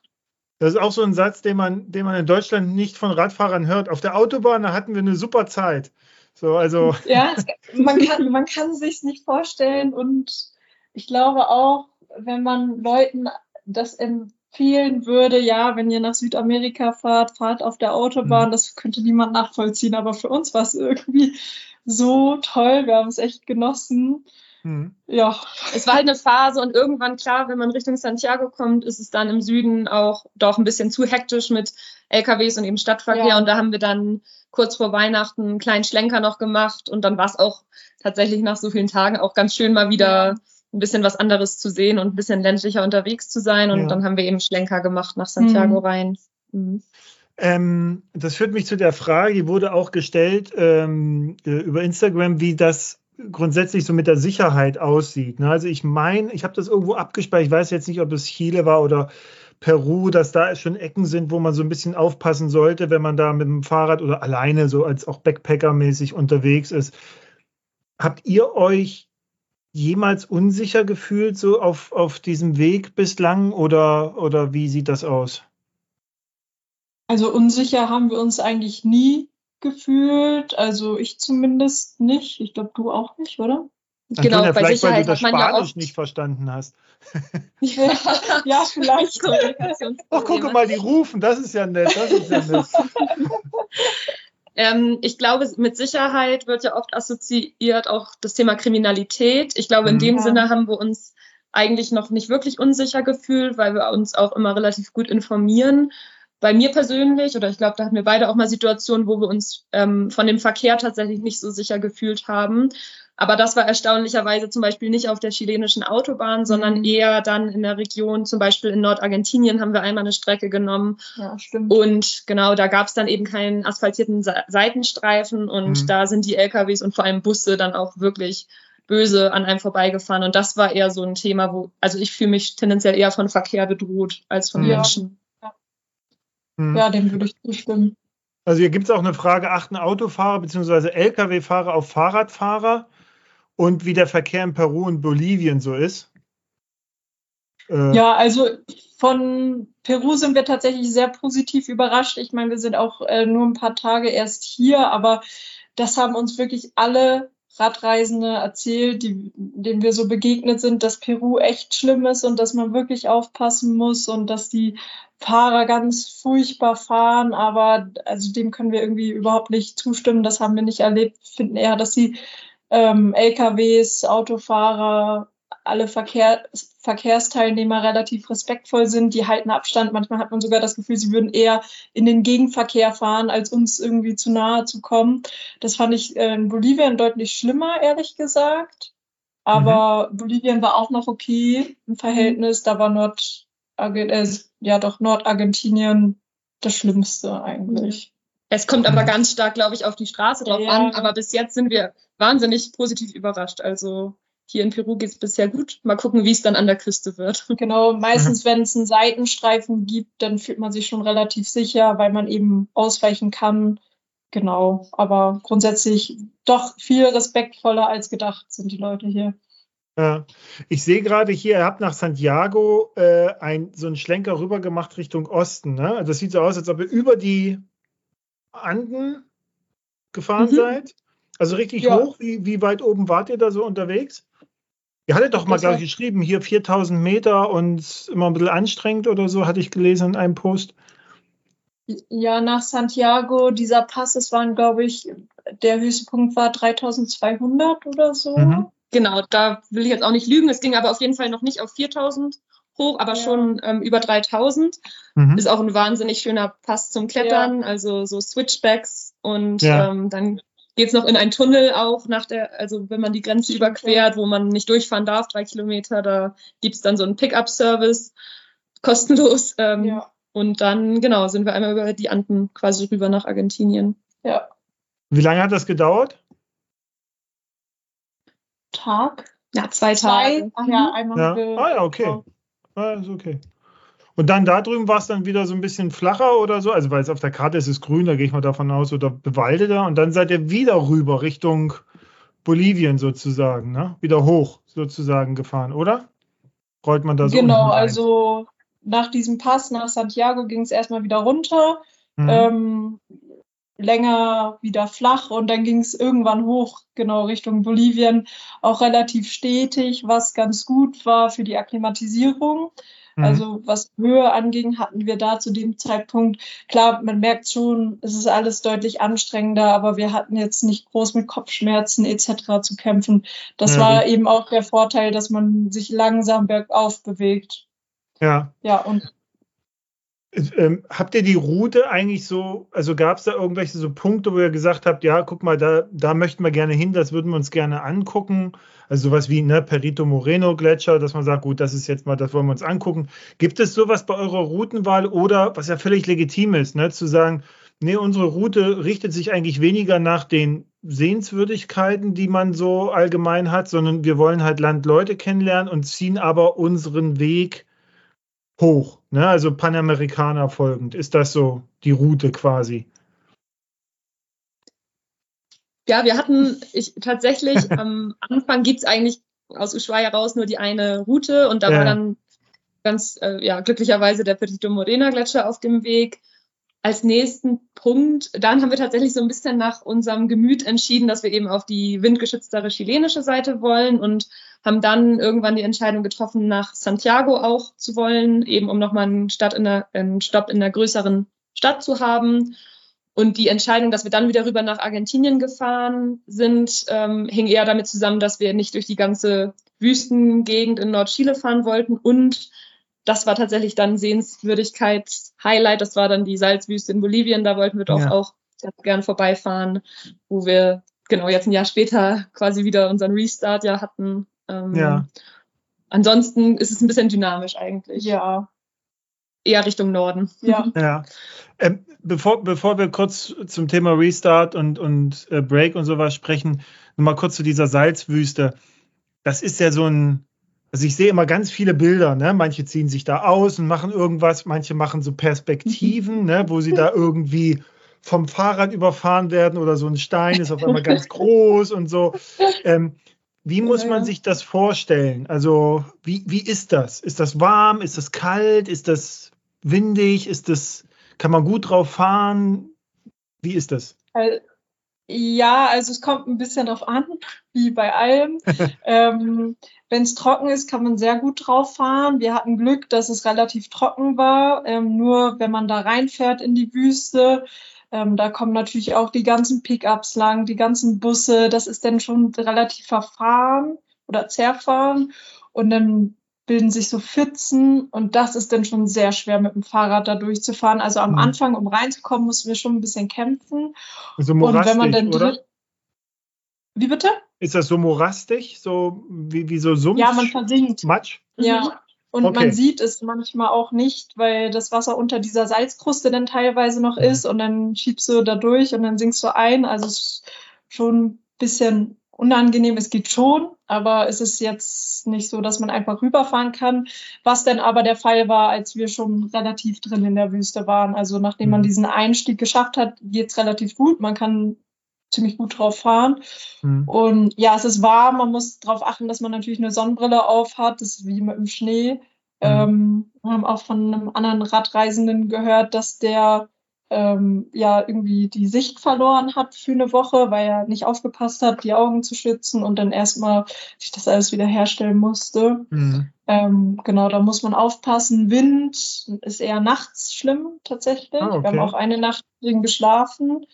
Das ist auch so ein Satz, den man, den man in Deutschland nicht von Radfahrern hört. Auf der Autobahn, da hatten wir eine super Zeit. So, also. Ja, man kann, man kann sich nicht vorstellen und ich glaube auch, wenn man Leuten das empfehlen würde, ja, wenn ihr nach Südamerika fahrt, fahrt auf der Autobahn, mhm. das könnte niemand nachvollziehen, aber für uns war es irgendwie so toll, wir haben es echt genossen. Mhm. Ja. Es war halt eine Phase und irgendwann, klar, wenn man Richtung Santiago kommt, ist es dann im Süden auch doch ein bisschen zu hektisch mit LKWs und eben Stadtverkehr. Ja. Und da haben wir dann kurz vor Weihnachten einen kleinen Schlenker noch gemacht und dann war es auch tatsächlich nach so vielen Tagen auch ganz schön mal wieder ein bisschen was anderes zu sehen und ein bisschen ländlicher unterwegs zu sein. Und ja. dann haben wir eben Schlenker gemacht nach Santiago mhm. rein. Mhm. Ähm, das führt mich zu der Frage, die wurde auch gestellt ähm, äh, über Instagram, wie das grundsätzlich so mit der Sicherheit aussieht. Ne? Also ich meine, ich habe das irgendwo abgespeichert, ich weiß jetzt nicht, ob es Chile war oder Peru, dass da schon Ecken sind, wo man so ein bisschen aufpassen sollte, wenn man da mit dem Fahrrad oder alleine so als auch Backpacker-mäßig unterwegs ist. Habt ihr euch jemals unsicher gefühlt so auf, auf diesem Weg bislang oder, oder wie sieht das aus? Also unsicher haben wir uns eigentlich nie gefühlt. Also ich zumindest nicht. Ich glaube, du auch nicht, oder? Ach, genau, bei vielleicht, Sicherheit weil du das Spanisch ja nicht verstanden hast. ja, ja, vielleicht. Ach, gucke mal, die rufen, das ist ja nett, das ist ja nett. ähm, ich glaube, mit Sicherheit wird ja oft assoziiert auch das Thema Kriminalität. Ich glaube, in mhm. dem Sinne haben wir uns eigentlich noch nicht wirklich unsicher gefühlt, weil wir uns auch immer relativ gut informieren bei mir persönlich, oder ich glaube, da hatten wir beide auch mal Situationen, wo wir uns ähm, von dem Verkehr tatsächlich nicht so sicher gefühlt haben. Aber das war erstaunlicherweise zum Beispiel nicht auf der chilenischen Autobahn, sondern mhm. eher dann in der Region, zum Beispiel in Nordargentinien haben wir einmal eine Strecke genommen. Ja, stimmt. Und genau, da gab es dann eben keinen asphaltierten Seitenstreifen und mhm. da sind die LKWs und vor allem Busse dann auch wirklich böse an einem vorbeigefahren. Und das war eher so ein Thema, wo, also ich fühle mich tendenziell eher von Verkehr bedroht als von ja. Menschen. Mhm. Ja, dem würde ich zustimmen. Also hier gibt es auch eine Frage, achten Autofahrer bzw. Lkw-Fahrer auf Fahrradfahrer und wie der Verkehr in Peru und Bolivien so ist? Äh, ja, also von Peru sind wir tatsächlich sehr positiv überrascht. Ich meine, wir sind auch äh, nur ein paar Tage erst hier, aber das haben uns wirklich alle Radreisende erzählt, die, denen wir so begegnet sind, dass Peru echt schlimm ist und dass man wirklich aufpassen muss und dass die Fahrer ganz furchtbar fahren, aber also dem können wir irgendwie überhaupt nicht zustimmen. Das haben wir nicht erlebt. Wir finden eher, dass die ähm, LKWs, Autofahrer, alle Verkehr, Verkehrsteilnehmer relativ respektvoll sind, die halten Abstand. Manchmal hat man sogar das Gefühl, sie würden eher in den Gegenverkehr fahren, als uns irgendwie zu nahe zu kommen. Das fand ich äh, in Bolivien deutlich schlimmer, ehrlich gesagt. Aber mhm. Bolivien war auch noch okay im Verhältnis. Da war Nord, äh, ja doch Nordargentinien das Schlimmste eigentlich. Es kommt aber ganz stark, glaube ich, auf die Straße drauf ja. an. Aber bis jetzt sind wir wahnsinnig positiv überrascht. Also hier in Peru geht es bisher gut. Mal gucken, wie es dann an der Küste wird. Genau, meistens, wenn es einen Seitenstreifen gibt, dann fühlt man sich schon relativ sicher, weil man eben ausweichen kann. Genau, aber grundsätzlich doch viel respektvoller als gedacht sind die Leute hier. Ja. Ich sehe gerade hier, ihr habt nach Santiago äh, ein, so einen Schlenker rüber gemacht Richtung Osten. Ne? Also das sieht so aus, als ob ihr über die Anden gefahren mhm. seid. Also richtig ja. hoch. Wie, wie weit oben wart ihr da so unterwegs? Ihr hattet doch mal, glaube ich, geschrieben, hier 4000 Meter und immer ein bisschen anstrengend oder so, hatte ich gelesen in einem Post. Ja, nach Santiago, dieser Pass, das waren, glaube ich, der höchste Punkt war 3200 oder so. Mhm. Genau, da will ich jetzt auch nicht lügen. Es ging aber auf jeden Fall noch nicht auf 4000 hoch, aber ja. schon ähm, über 3000. Mhm. Ist auch ein wahnsinnig schöner Pass zum Klettern, ja. also so Switchbacks und ja. ähm, dann geht es noch in einen Tunnel auch nach der, also wenn man die Grenze überquert, wo man nicht durchfahren darf, drei Kilometer, da gibt es dann so einen Pickup-Service, kostenlos. Ähm, ja. Und dann, genau, sind wir einmal über die Anden quasi rüber nach Argentinien. Ja. Wie lange hat das gedauert? Tag? Ja, zwei, zwei Tage. Ach ja, einmal. Ja. Ah ja, okay. Ah, ist okay. Und dann da drüben war es dann wieder so ein bisschen flacher oder so, also weil es auf der Karte ist, ist grün, da gehe ich mal davon aus, oder bewaldeter. Und dann seid ihr wieder rüber Richtung Bolivien sozusagen, ne? Wieder hoch sozusagen gefahren, oder? Rollt man da so? Genau, also nach diesem Pass nach Santiago ging es erstmal wieder runter. Mhm. Ähm, länger wieder flach und dann ging es irgendwann hoch, genau Richtung Bolivien, auch relativ stetig, was ganz gut war für die Akklimatisierung. Mhm. Also was Höhe anging, hatten wir da zu dem Zeitpunkt, klar, man merkt schon, es ist alles deutlich anstrengender, aber wir hatten jetzt nicht groß mit Kopfschmerzen etc. zu kämpfen. Das ja. war eben auch der Vorteil, dass man sich langsam bergauf bewegt. Ja. Ja, und ähm, habt ihr die Route eigentlich so, also gab es da irgendwelche so Punkte, wo ihr gesagt habt, ja, guck mal, da, da möchten wir gerne hin, das würden wir uns gerne angucken? Also sowas wie ne, Perito Moreno Gletscher, dass man sagt, gut, das ist jetzt mal, das wollen wir uns angucken. Gibt es sowas bei eurer Routenwahl oder, was ja völlig legitim ist, ne, zu sagen, nee, unsere Route richtet sich eigentlich weniger nach den Sehenswürdigkeiten, die man so allgemein hat, sondern wir wollen halt Landleute kennenlernen und ziehen aber unseren Weg hoch, ne? also Panamerikaner folgend. Ist das so die Route quasi? Ja, wir hatten ich, tatsächlich am Anfang gibt es eigentlich aus Ushuaia raus nur die eine Route und da ja. war dann ganz äh, ja, glücklicherweise der Petito Morena Gletscher auf dem Weg als nächsten Punkt, dann haben wir tatsächlich so ein bisschen nach unserem Gemüt entschieden, dass wir eben auf die windgeschütztere chilenische Seite wollen und haben dann irgendwann die Entscheidung getroffen, nach Santiago auch zu wollen, eben um nochmal einen, Stadt in der, einen Stopp in einer größeren Stadt zu haben. Und die Entscheidung, dass wir dann wieder rüber nach Argentinien gefahren sind, ähm, hing eher damit zusammen, dass wir nicht durch die ganze Wüstengegend in Nordchile fahren wollten und das war tatsächlich dann Sehenswürdigkeits-Highlight. Das war dann die Salzwüste in Bolivien. Da wollten wir doch ja. auch gern vorbeifahren, wo wir genau jetzt ein Jahr später quasi wieder unseren Restart ja hatten. Ähm, ja. Ansonsten ist es ein bisschen dynamisch eigentlich. Ja. Eher Richtung Norden. Ja. ja. Ähm, bevor, bevor wir kurz zum Thema Restart und, und äh, Break und sowas sprechen, nochmal kurz zu dieser Salzwüste. Das ist ja so ein, also ich sehe immer ganz viele Bilder, ne? Manche ziehen sich da aus und machen irgendwas, manche machen so Perspektiven, ne? wo sie da irgendwie vom Fahrrad überfahren werden oder so ein Stein ist auf einmal ganz groß und so. Ähm, wie muss man sich das vorstellen? Also, wie, wie ist das? Ist das warm? Ist das kalt? Ist das windig? Ist das, kann man gut drauf fahren? Wie ist das? Ja, also es kommt ein bisschen drauf an, wie bei allem. ähm, Wenn es trocken ist, kann man sehr gut drauf fahren. Wir hatten Glück, dass es relativ trocken war. Ähm, nur wenn man da reinfährt in die Wüste, ähm, da kommen natürlich auch die ganzen Pickups lang, die ganzen Busse. Das ist dann schon relativ verfahren oder zerfahren. Und dann bilden sich so Pfützen und das ist dann schon sehr schwer mit dem Fahrrad da durchzufahren. Also am mhm. Anfang, um reinzukommen, mussten wir schon ein bisschen kämpfen. So und wenn man dann drin. Wie bitte? Ist das so morastig, so wie, wie so Sumpf? Ja, man versinkt. Matsch? Ja. Mhm. Und okay. man sieht es manchmal auch nicht, weil das Wasser unter dieser Salzkruste dann teilweise noch mhm. ist und dann schiebst du da durch und dann sinkst du ein. Also es ist schon ein bisschen unangenehm. Es geht schon, aber es ist jetzt nicht so, dass man einfach rüberfahren kann. Was denn aber der Fall war, als wir schon relativ drin in der Wüste waren. Also nachdem man mhm. diesen Einstieg geschafft hat, geht's relativ gut. Man kann ziemlich gut drauf fahren. Mhm. Und ja, es ist warm. Man muss darauf achten, dass man natürlich eine Sonnenbrille auf hat. Das ist wie mit dem Schnee. Mhm. Ähm, wir haben auch von einem anderen Radreisenden gehört, dass der ähm, ja irgendwie die Sicht verloren hat für eine Woche, weil er nicht aufgepasst hat, die Augen zu schützen und dann erstmal sich das alles wieder herstellen musste. Mhm. Ähm, genau, da muss man aufpassen. Wind ist eher nachts schlimm tatsächlich. Ah, okay. Wir haben auch eine Nacht drin geschlafen.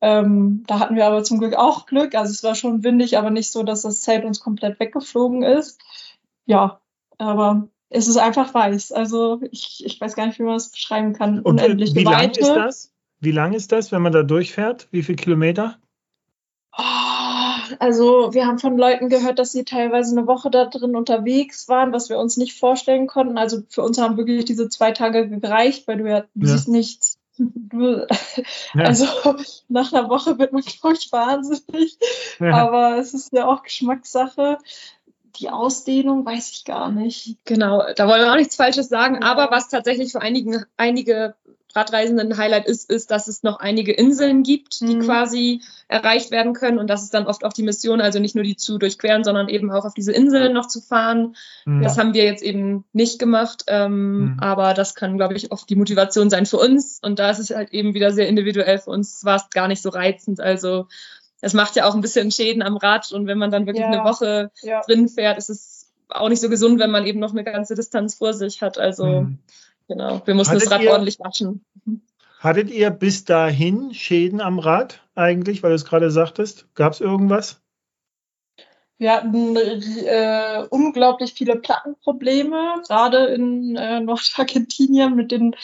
Ähm, da hatten wir aber zum Glück auch Glück. Also es war schon windig, aber nicht so, dass das Zelt uns komplett weggeflogen ist. Ja, aber es ist einfach weiß. Also ich, ich weiß gar nicht, wie man es beschreiben kann. Und Unendlich wie lang ist das? Wie lang ist das, wenn man da durchfährt? Wie viele Kilometer? Oh, also wir haben von Leuten gehört, dass sie teilweise eine Woche da drin unterwegs waren, was wir uns nicht vorstellen konnten. Also für uns haben wirklich diese zwei Tage gereicht, weil du ja, ja. siehst nichts. Du, ja. Also nach einer Woche wird man, glaube ich, wahnsinnig. Ja. Aber es ist ja auch Geschmackssache die Ausdehnung weiß ich gar nicht. Genau, da wollen wir auch nichts Falsches sagen. Ja. Aber was tatsächlich für einigen, einige Radreisenden ein Highlight ist, ist, dass es noch einige Inseln gibt, die mhm. quasi erreicht werden können. Und das ist dann oft auch die Mission, also nicht nur die zu durchqueren, sondern eben auch auf diese Inseln noch zu fahren. Mhm. Das haben wir jetzt eben nicht gemacht. Ähm, mhm. Aber das kann, glaube ich, oft die Motivation sein für uns. Und da ist es halt eben wieder sehr individuell. Für uns war es gar nicht so reizend. Also es macht ja auch ein bisschen Schäden am Rad und wenn man dann wirklich ja. eine Woche ja. drin fährt, ist es auch nicht so gesund, wenn man eben noch eine ganze Distanz vor sich hat. Also mhm. Genau, wir mussten hattet das Rad ihr, ordentlich waschen. Hattet ihr bis dahin Schäden am Rad eigentlich, weil du es gerade sagtest? Gab es irgendwas? Wir hatten äh, unglaublich viele Plattenprobleme, gerade in äh, Nordargentinien mit den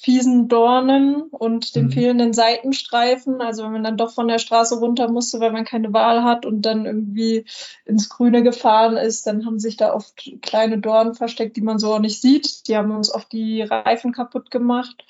fiesen Dornen und den mhm. fehlenden Seitenstreifen. Also wenn man dann doch von der Straße runter musste, weil man keine Wahl hat und dann irgendwie ins Grüne gefahren ist, dann haben sich da oft kleine Dornen versteckt, die man so auch nicht sieht. Die haben uns oft die Reifen kaputt gemacht.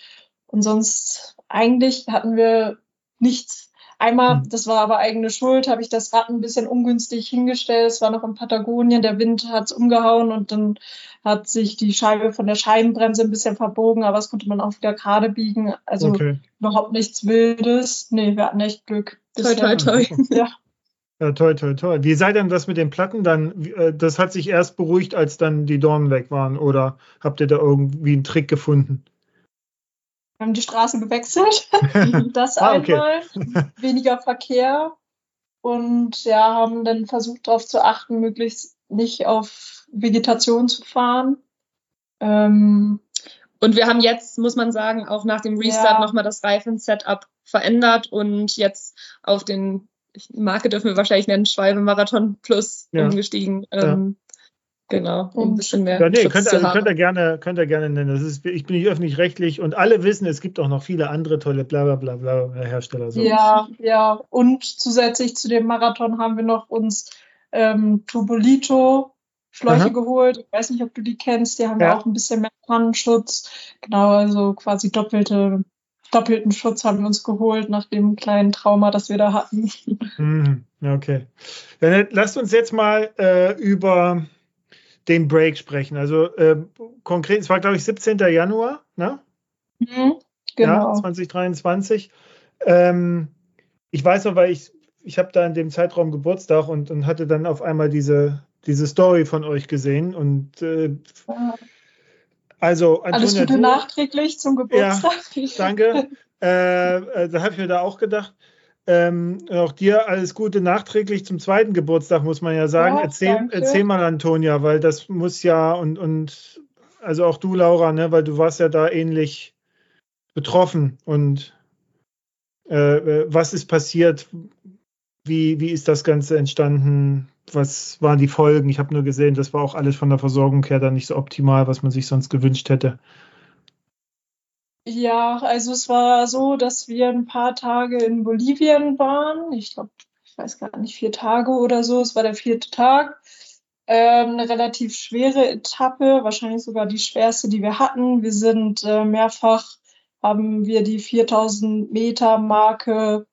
Und sonst eigentlich hatten wir nichts Einmal, hm. das war aber eigene Schuld, habe ich das Rad ein bisschen ungünstig hingestellt. Es war noch in Patagonien, der Wind hat es umgehauen und dann hat sich die Scheibe von der Scheibenbremse ein bisschen verbogen, aber es konnte man auch wieder gerade biegen. Also okay. überhaupt nichts Wildes. Nee, wir hatten echt Glück. Toi, toi, toi. Ja. Ja, toll, toll, toll. Wie sei denn das mit den Platten dann? Äh, das hat sich erst beruhigt, als dann die Dornen weg waren, oder habt ihr da irgendwie einen Trick gefunden? Wir haben die Straße gewechselt. das ah, einmal. Weniger Verkehr. Und ja, haben dann versucht darauf zu achten, möglichst nicht auf Vegetation zu fahren. Ähm, und wir haben jetzt, muss man sagen, auch nach dem Restart ja. nochmal das Reifen-Setup verändert und jetzt auf den, die Marke dürfen wir wahrscheinlich nennen, Schwalbe Marathon Plus ja. umgestiegen. Ähm, Genau, um ein bisschen mehr. Ja, nee, Schutz könnt, also, könnt ihr gerne, könnt ihr gerne nennen. Das ist, ich bin nicht öffentlich-rechtlich und alle wissen, es gibt auch noch viele andere tolle bla bla bla bla Hersteller. So. Ja, ja. Und zusätzlich zu dem Marathon haben wir noch uns ähm, Turbolito Schläuche Aha. geholt. Ich weiß nicht, ob du die kennst. Die haben ja, ja auch ein bisschen mehr Pannenschutz. Genau, also quasi doppelte, doppelten Schutz haben wir uns geholt nach dem kleinen Trauma, das wir da hatten. Mhm. Okay. Dann lasst uns jetzt mal äh, über den Break sprechen. Also äh, konkret, es war, glaube ich, 17. Januar, ne? Mhm, genau. Ja, 2023. Ähm, ich weiß noch, weil ich, ich habe da in dem Zeitraum Geburtstag und, und hatte dann auf einmal diese, diese Story von euch gesehen und äh, also Antonia, Alles Gute nachträglich zum Geburtstag. Ja, danke. äh, äh da habe ich mir da auch gedacht, ähm, auch dir alles Gute nachträglich zum zweiten Geburtstag, muss man ja sagen. Ja, erzähl, erzähl, mal, Antonia, weil das muss ja und, und also auch du, Laura, ne, weil du warst ja da ähnlich betroffen. Und äh, äh, was ist passiert? Wie, wie ist das Ganze entstanden? Was waren die Folgen? Ich habe nur gesehen, das war auch alles von der Versorgung her dann nicht so optimal, was man sich sonst gewünscht hätte. Ja, also es war so, dass wir ein paar Tage in Bolivien waren. Ich glaube, ich weiß gar nicht, vier Tage oder so. Es war der vierte Tag. Ähm, eine relativ schwere Etappe, wahrscheinlich sogar die schwerste, die wir hatten. Wir sind äh, mehrfach, haben wir die 4000 Meter Marke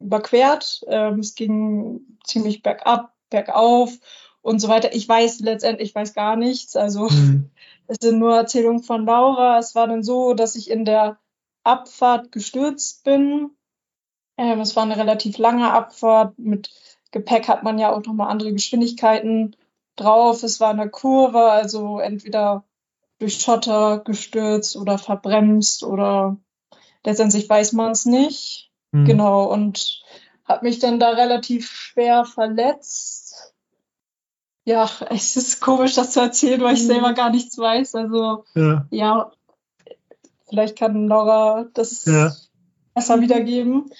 überquert. Ähm, es ging ziemlich bergab, bergauf und so weiter. Ich weiß letztendlich weiß gar nichts. Also mhm. Es sind nur Erzählungen von Laura. Es war dann so, dass ich in der Abfahrt gestürzt bin. Ähm, es war eine relativ lange Abfahrt. Mit Gepäck hat man ja auch nochmal andere Geschwindigkeiten drauf. Es war eine Kurve, also entweder durch Schotter gestürzt oder verbremst oder letztendlich weiß man es nicht. Mhm. Genau, und habe mich dann da relativ schwer verletzt. Ja, es ist komisch, das zu erzählen, weil ich mhm. selber gar nichts weiß. Also ja, ja vielleicht kann Laura das ja. besser wiedergeben.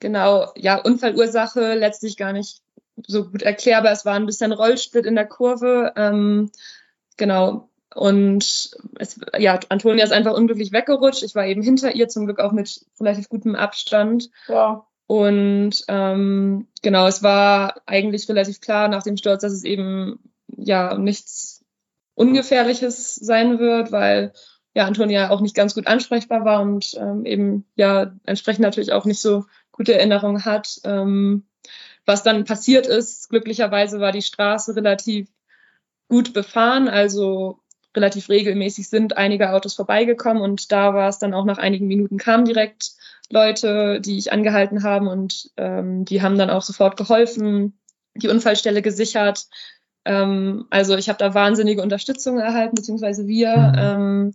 Genau, ja, Unfallursache letztlich gar nicht so gut erklärbar. Es war ein bisschen Rollsplit in der Kurve. Ähm, genau, und es, ja, Antonia ist einfach unglücklich weggerutscht. Ich war eben hinter ihr, zum Glück auch mit relativ gutem Abstand. Ja. Und ähm, genau, es war eigentlich relativ klar nach dem Sturz, dass es eben ja nichts Ungefährliches sein wird, weil ja Antonia auch nicht ganz gut ansprechbar war und ähm, eben ja entsprechend natürlich auch nicht so gute Erinnerungen hat. Ähm, was dann passiert ist, glücklicherweise war die Straße relativ gut befahren, also relativ regelmäßig sind einige Autos vorbeigekommen und da war es dann auch nach einigen Minuten kamen direkt Leute, die ich angehalten haben und ähm, die haben dann auch sofort geholfen, die Unfallstelle gesichert. Ähm, also ich habe da wahnsinnige Unterstützung erhalten, beziehungsweise wir. Mhm. Ähm,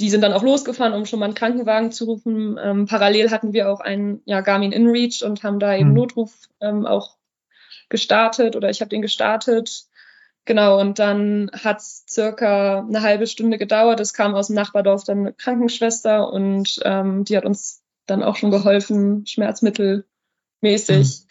die sind dann auch losgefahren, um schon mal einen Krankenwagen zu rufen. Ähm, parallel hatten wir auch einen ja, Garmin InReach und haben da eben mhm. Notruf ähm, auch gestartet oder ich habe den gestartet. Genau, und dann hat es circa eine halbe Stunde gedauert. Es kam aus dem Nachbardorf dann eine Krankenschwester und ähm, die hat uns dann auch schon geholfen, schmerzmittelmäßig. Mhm.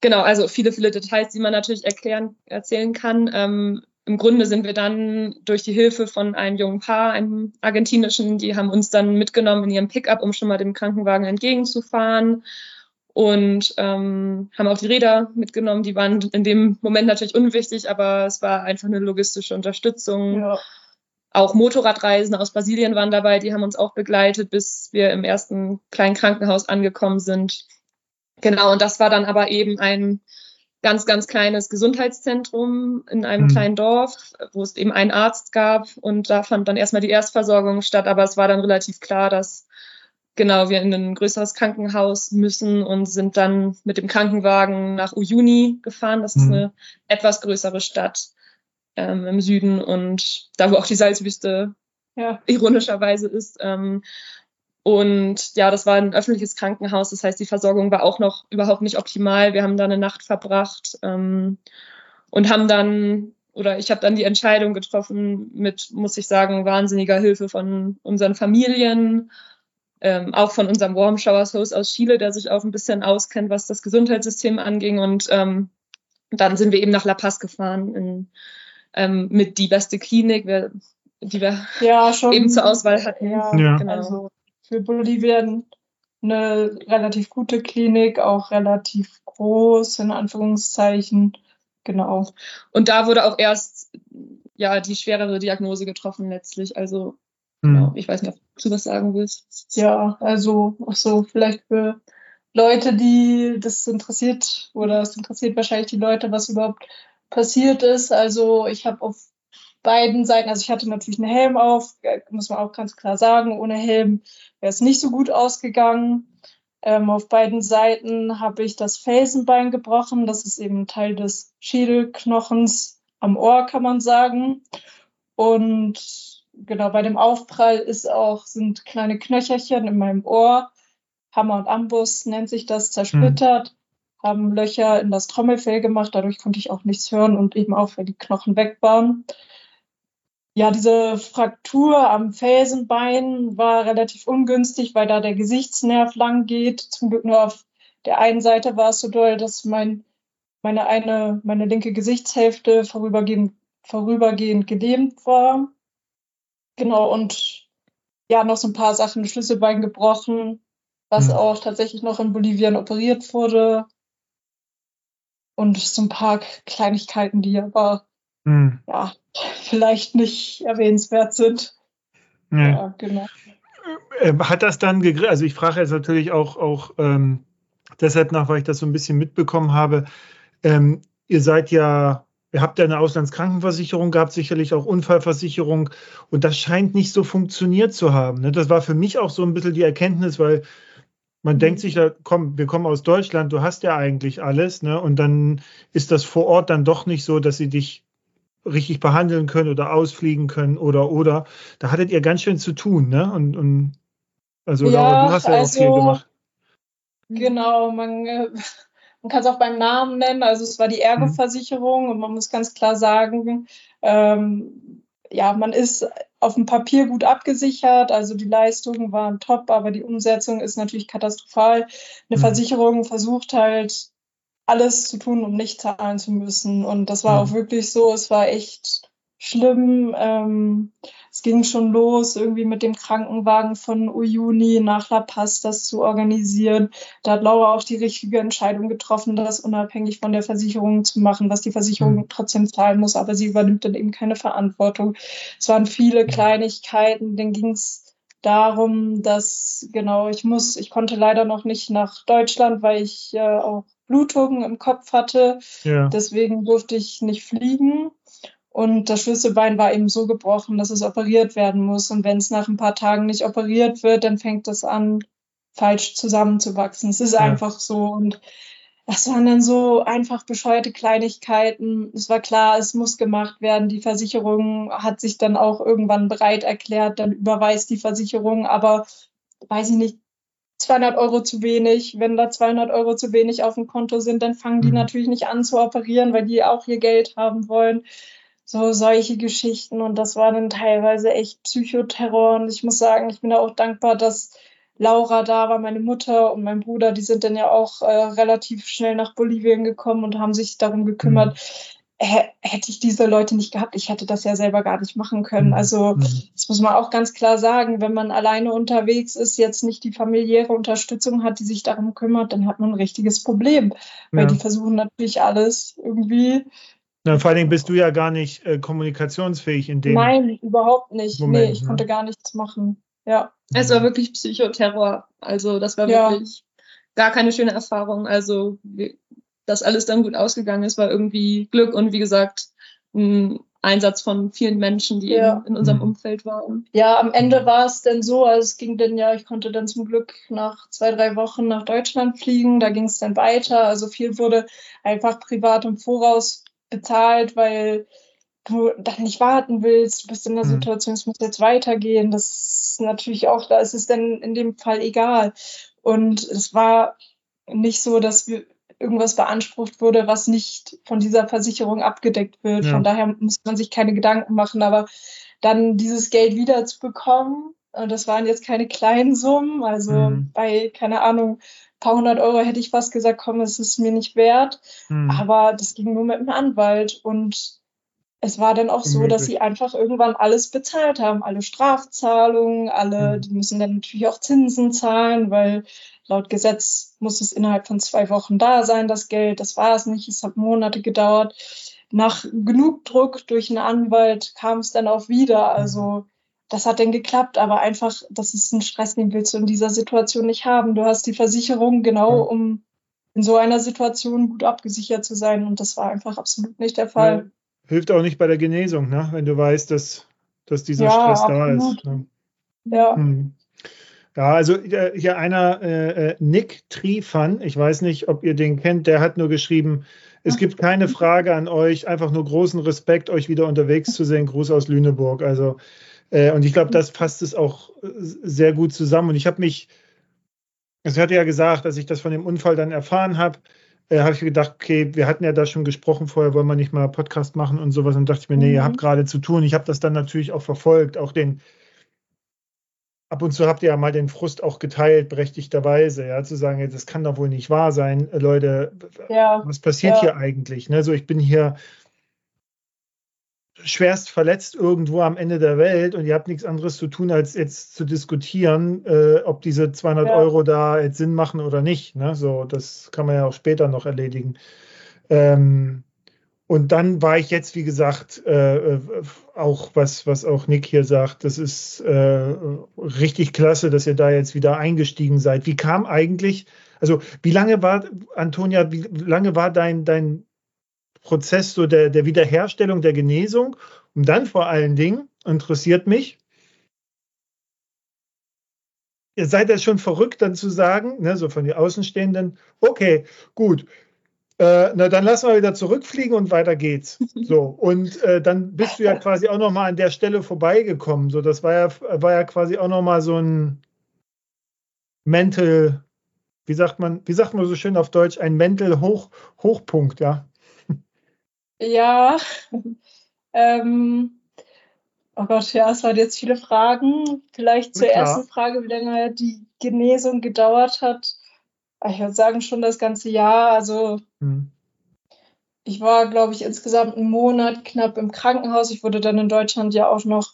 Genau, also viele, viele Details, die man natürlich erklären, erzählen kann. Ähm, Im Grunde sind wir dann durch die Hilfe von einem jungen Paar, einem argentinischen, die haben uns dann mitgenommen in ihrem Pickup, um schon mal dem Krankenwagen entgegenzufahren und ähm, haben auch die Räder mitgenommen. Die waren in dem Moment natürlich unwichtig, aber es war einfach eine logistische Unterstützung. Ja. Auch Motorradreisen aus Brasilien waren dabei, die haben uns auch begleitet, bis wir im ersten kleinen Krankenhaus angekommen sind. Genau, und das war dann aber eben ein ganz, ganz kleines Gesundheitszentrum in einem mhm. kleinen Dorf, wo es eben einen Arzt gab und da fand dann erstmal die Erstversorgung statt, aber es war dann relativ klar, dass genau, wir in ein größeres Krankenhaus müssen und sind dann mit dem Krankenwagen nach Uyuni gefahren. Das ist mhm. eine etwas größere Stadt ähm, im Süden und da, wo auch die Salzwüste ja. ironischerweise ist. Ähm, und ja, das war ein öffentliches Krankenhaus. Das heißt, die Versorgung war auch noch überhaupt nicht optimal. Wir haben da eine Nacht verbracht ähm, und haben dann, oder ich habe dann die Entscheidung getroffen mit, muss ich sagen, wahnsinniger Hilfe von unseren Familien ähm, auch von unserem Warm Showers Host aus Chile, der sich auch ein bisschen auskennt, was das Gesundheitssystem anging. Und ähm, dann sind wir eben nach La Paz gefahren in, ähm, mit die beste Klinik, die wir ja, schon, eben zur Auswahl hatten. Ja, ja. Genau. also für Bolivien eine relativ gute Klinik, auch relativ groß, in Anführungszeichen. Genau. Und da wurde auch erst ja die schwerere Diagnose getroffen letztlich. Also Genau. Ich weiß nicht, ob du was sagen willst. Ja, also auch so vielleicht für Leute, die das interessiert oder es interessiert wahrscheinlich die Leute, was überhaupt passiert ist. Also ich habe auf beiden Seiten, also ich hatte natürlich einen Helm auf, muss man auch ganz klar sagen, ohne Helm wäre es nicht so gut ausgegangen. Ähm, auf beiden Seiten habe ich das Felsenbein gebrochen. Das ist eben Teil des Schädelknochens am Ohr, kann man sagen. Und genau, bei dem Aufprall ist auch, sind kleine Knöcherchen in meinem Ohr. Hammer und Ambus nennt sich das, zersplittert, mhm. haben Löcher in das Trommelfell gemacht, dadurch konnte ich auch nichts hören und eben auch, die Knochen weg waren. Ja, diese Fraktur am Felsenbein war relativ ungünstig, weil da der Gesichtsnerv lang geht. Zum Glück nur auf der einen Seite war es so doll, dass mein, meine eine, meine linke Gesichtshälfte vorübergehend, vorübergehend gelähmt war. Genau, und ja, noch so ein paar Sachen, Schlüsselbein gebrochen, was mhm. auch tatsächlich noch in Bolivien operiert wurde. Und so ein paar Kleinigkeiten, die aber mhm. ja, vielleicht nicht erwähnenswert sind. Ja, ja genau. Äh, hat das dann gegriffen? Also ich frage jetzt natürlich auch, auch ähm, deshalb nach, weil ich das so ein bisschen mitbekommen habe. Ähm, ihr seid ja, ihr habt ja eine Auslandskrankenversicherung gehabt, sicherlich auch Unfallversicherung und das scheint nicht so funktioniert zu haben. Ne? Das war für mich auch so ein bisschen die Erkenntnis, weil man mhm. denkt sich, ja, komm, wir kommen aus Deutschland, du hast ja eigentlich alles, ne? Und dann ist das vor Ort dann doch nicht so, dass sie dich richtig behandeln können oder ausfliegen können oder oder. Da hattet ihr ganz schön zu tun, ne? Und, und also ja, Laura, du hast ja also, auch viel gemacht. Genau, man, äh, man kann es auch beim Namen nennen. Also es war die Ergo-Versicherung mhm. und man muss ganz klar sagen, ähm, ja, man ist auf dem Papier gut abgesichert, also die Leistungen waren top, aber die Umsetzung ist natürlich katastrophal. Eine mhm. Versicherung versucht halt alles zu tun, um nicht zahlen zu müssen. Und das war mhm. auch wirklich so, es war echt schlimm. Ähm, es ging schon los, irgendwie mit dem Krankenwagen von Uyuni nach La Paz das zu organisieren. Da hat Laura auch die richtige Entscheidung getroffen, das unabhängig von der Versicherung zu machen, was die Versicherung mhm. trotzdem zahlen muss, aber sie übernimmt dann eben keine Verantwortung. Es waren viele. Kleinigkeiten, dann ging es darum, dass, genau, ich muss, ich konnte leider noch nicht nach Deutschland, weil ich äh, auch Blutungen im Kopf hatte. Ja. Deswegen durfte ich nicht fliegen. Und das Schlüsselbein war eben so gebrochen, dass es operiert werden muss. Und wenn es nach ein paar Tagen nicht operiert wird, dann fängt es an, falsch zusammenzuwachsen. Es ist ja. einfach so. Und das waren dann so einfach bescheuerte Kleinigkeiten. Es war klar, es muss gemacht werden. Die Versicherung hat sich dann auch irgendwann bereit erklärt. Dann überweist die Versicherung, aber weiß ich nicht, 200 Euro zu wenig. Wenn da 200 Euro zu wenig auf dem Konto sind, dann fangen die mhm. natürlich nicht an zu operieren, weil die auch ihr Geld haben wollen so solche Geschichten und das war dann teilweise echt Psychoterror und ich muss sagen, ich bin da auch dankbar, dass Laura da war, meine Mutter und mein Bruder, die sind dann ja auch äh, relativ schnell nach Bolivien gekommen und haben sich darum gekümmert. Mhm. Hätte ich diese Leute nicht gehabt, ich hätte das ja selber gar nicht machen können. Mhm. Also mhm. das muss man auch ganz klar sagen, wenn man alleine unterwegs ist, jetzt nicht die familiäre Unterstützung hat, die sich darum kümmert, dann hat man ein richtiges Problem, weil ja. die versuchen natürlich alles irgendwie na, vor allen Dingen bist du ja gar nicht äh, kommunikationsfähig in dem. Nein, überhaupt nicht. Moment, nee, ich ne? konnte gar nichts machen. Ja. Es war wirklich Psychoterror. Also, das war ja. wirklich gar keine schöne Erfahrung. Also, dass alles dann gut ausgegangen ist, war irgendwie Glück und wie gesagt, ein Einsatz von vielen Menschen, die ja. in, in, unserem mhm. Umfeld waren. Ja, am Ende war es dann so, also es ging dann ja, ich konnte dann zum Glück nach zwei, drei Wochen nach Deutschland fliegen, da ging es dann weiter. Also viel wurde einfach privat im Voraus bezahlt, weil du dann nicht warten willst, du bist in der mhm. Situation, es muss jetzt weitergehen. Das ist natürlich auch, da ist es dann in dem Fall egal. Und es war nicht so, dass wir irgendwas beansprucht wurde, was nicht von dieser Versicherung abgedeckt wird. Ja. Von daher muss man sich keine Gedanken machen. Aber dann dieses Geld wieder zu bekommen, und das waren jetzt keine kleinen Summen, also mhm. bei, keine Ahnung, paar hundert Euro hätte ich fast gesagt, komm, es ist mir nicht wert. Hm. Aber das ging nur mit dem Anwalt. Und es war dann auch so, dass sie einfach irgendwann alles bezahlt haben. Alle Strafzahlungen, alle, hm. die müssen dann natürlich auch Zinsen zahlen, weil laut Gesetz muss es innerhalb von zwei Wochen da sein, das Geld. Das war es nicht. Es hat Monate gedauert. Nach genug Druck durch einen Anwalt kam es dann auch wieder. Also das hat dann geklappt, aber einfach, das ist ein Stress, den willst du in dieser Situation nicht haben. Du hast die Versicherung genau, um in so einer Situation gut abgesichert zu sein und das war einfach absolut nicht der Fall. Hilft auch nicht bei der Genesung, ne? wenn du weißt, dass, dass dieser ja, Stress absolut. da ist. Ne? Ja. Hm. Ja, also äh, hier einer, äh, äh, Nick Trifan, ich weiß nicht, ob ihr den kennt, der hat nur geschrieben, es gibt keine Frage an euch, einfach nur großen Respekt, euch wieder unterwegs zu sehen. Gruß aus Lüneburg. Also äh, und ich glaube, das passt es auch äh, sehr gut zusammen. Und ich habe mich, es hatte ja gesagt, als ich das von dem Unfall dann erfahren habe, äh, habe ich gedacht, okay, wir hatten ja da schon gesprochen vorher, wollen wir nicht mal Podcast machen und sowas. Und dachte ich mir, nee, ihr habt mhm. gerade zu tun. Ich habe das dann natürlich auch verfolgt, auch den, ab und zu habt ihr ja mal den Frust auch geteilt, berechtigterweise, ja, zu sagen, das kann doch wohl nicht wahr sein, Leute, ja, was passiert ja. hier eigentlich? Ne? So, ich bin hier schwerst verletzt irgendwo am Ende der Welt und ihr habt nichts anderes zu tun, als jetzt zu diskutieren, äh, ob diese 200 ja. Euro da jetzt Sinn machen oder nicht. Ne? So, das kann man ja auch später noch erledigen. Ähm, und dann war ich jetzt, wie gesagt, äh, äh, auch was, was auch Nick hier sagt, das ist äh, richtig klasse, dass ihr da jetzt wieder eingestiegen seid. Wie kam eigentlich, also wie lange war, Antonia, wie lange war dein, dein Prozess so der, der Wiederherstellung, der Genesung? Und dann vor allen Dingen interessiert mich, ihr seid ja schon verrückt, dann zu sagen, ne, so von den Außenstehenden, okay, gut, äh, na, dann lassen wir wieder zurückfliegen und weiter geht's. So, und äh, dann bist du ja quasi auch nochmal an der Stelle vorbeigekommen. So, das war ja, war ja quasi auch nochmal so ein Mental, wie sagt man, wie sagt man so schön auf Deutsch, ein Mental Hoch, Hochpunkt, ja. Ja. ähm, oh Gott, ja, es waren jetzt viele Fragen. Vielleicht zur ersten Frage, wie lange die Genesung gedauert hat. Ich würde sagen, schon das ganze Jahr. Also hm. ich war, glaube ich, insgesamt einen Monat knapp im Krankenhaus. Ich wurde dann in Deutschland ja auch noch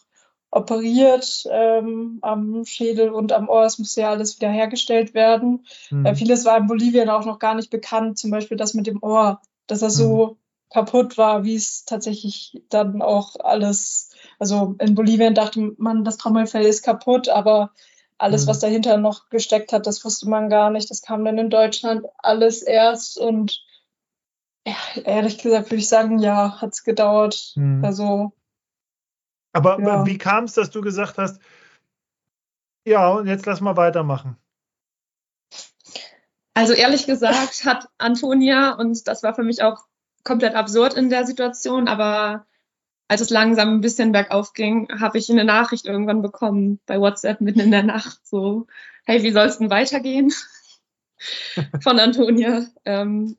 operiert ähm, am Schädel und am Ohr. Es musste ja alles wieder hergestellt werden. Hm. Äh, vieles war in Bolivien auch noch gar nicht bekannt. Zum Beispiel das mit dem Ohr, dass er so hm. Kaputt war, wie es tatsächlich dann auch alles. Also in Bolivien dachte man, das Trommelfell ist kaputt, aber alles, mhm. was dahinter noch gesteckt hat, das wusste man gar nicht. Das kam dann in Deutschland alles erst und ja, ehrlich gesagt würde ich sagen, ja, hat es gedauert. Mhm. Also. Aber ja. wie kam es, dass du gesagt hast, ja, und jetzt lass mal weitermachen? Also ehrlich gesagt hat Antonia, und das war für mich auch komplett absurd in der Situation, aber als es langsam ein bisschen bergauf ging, habe ich eine Nachricht irgendwann bekommen bei WhatsApp mitten in der Nacht, so, hey, wie soll es denn weitergehen? Von Antonia. Ähm,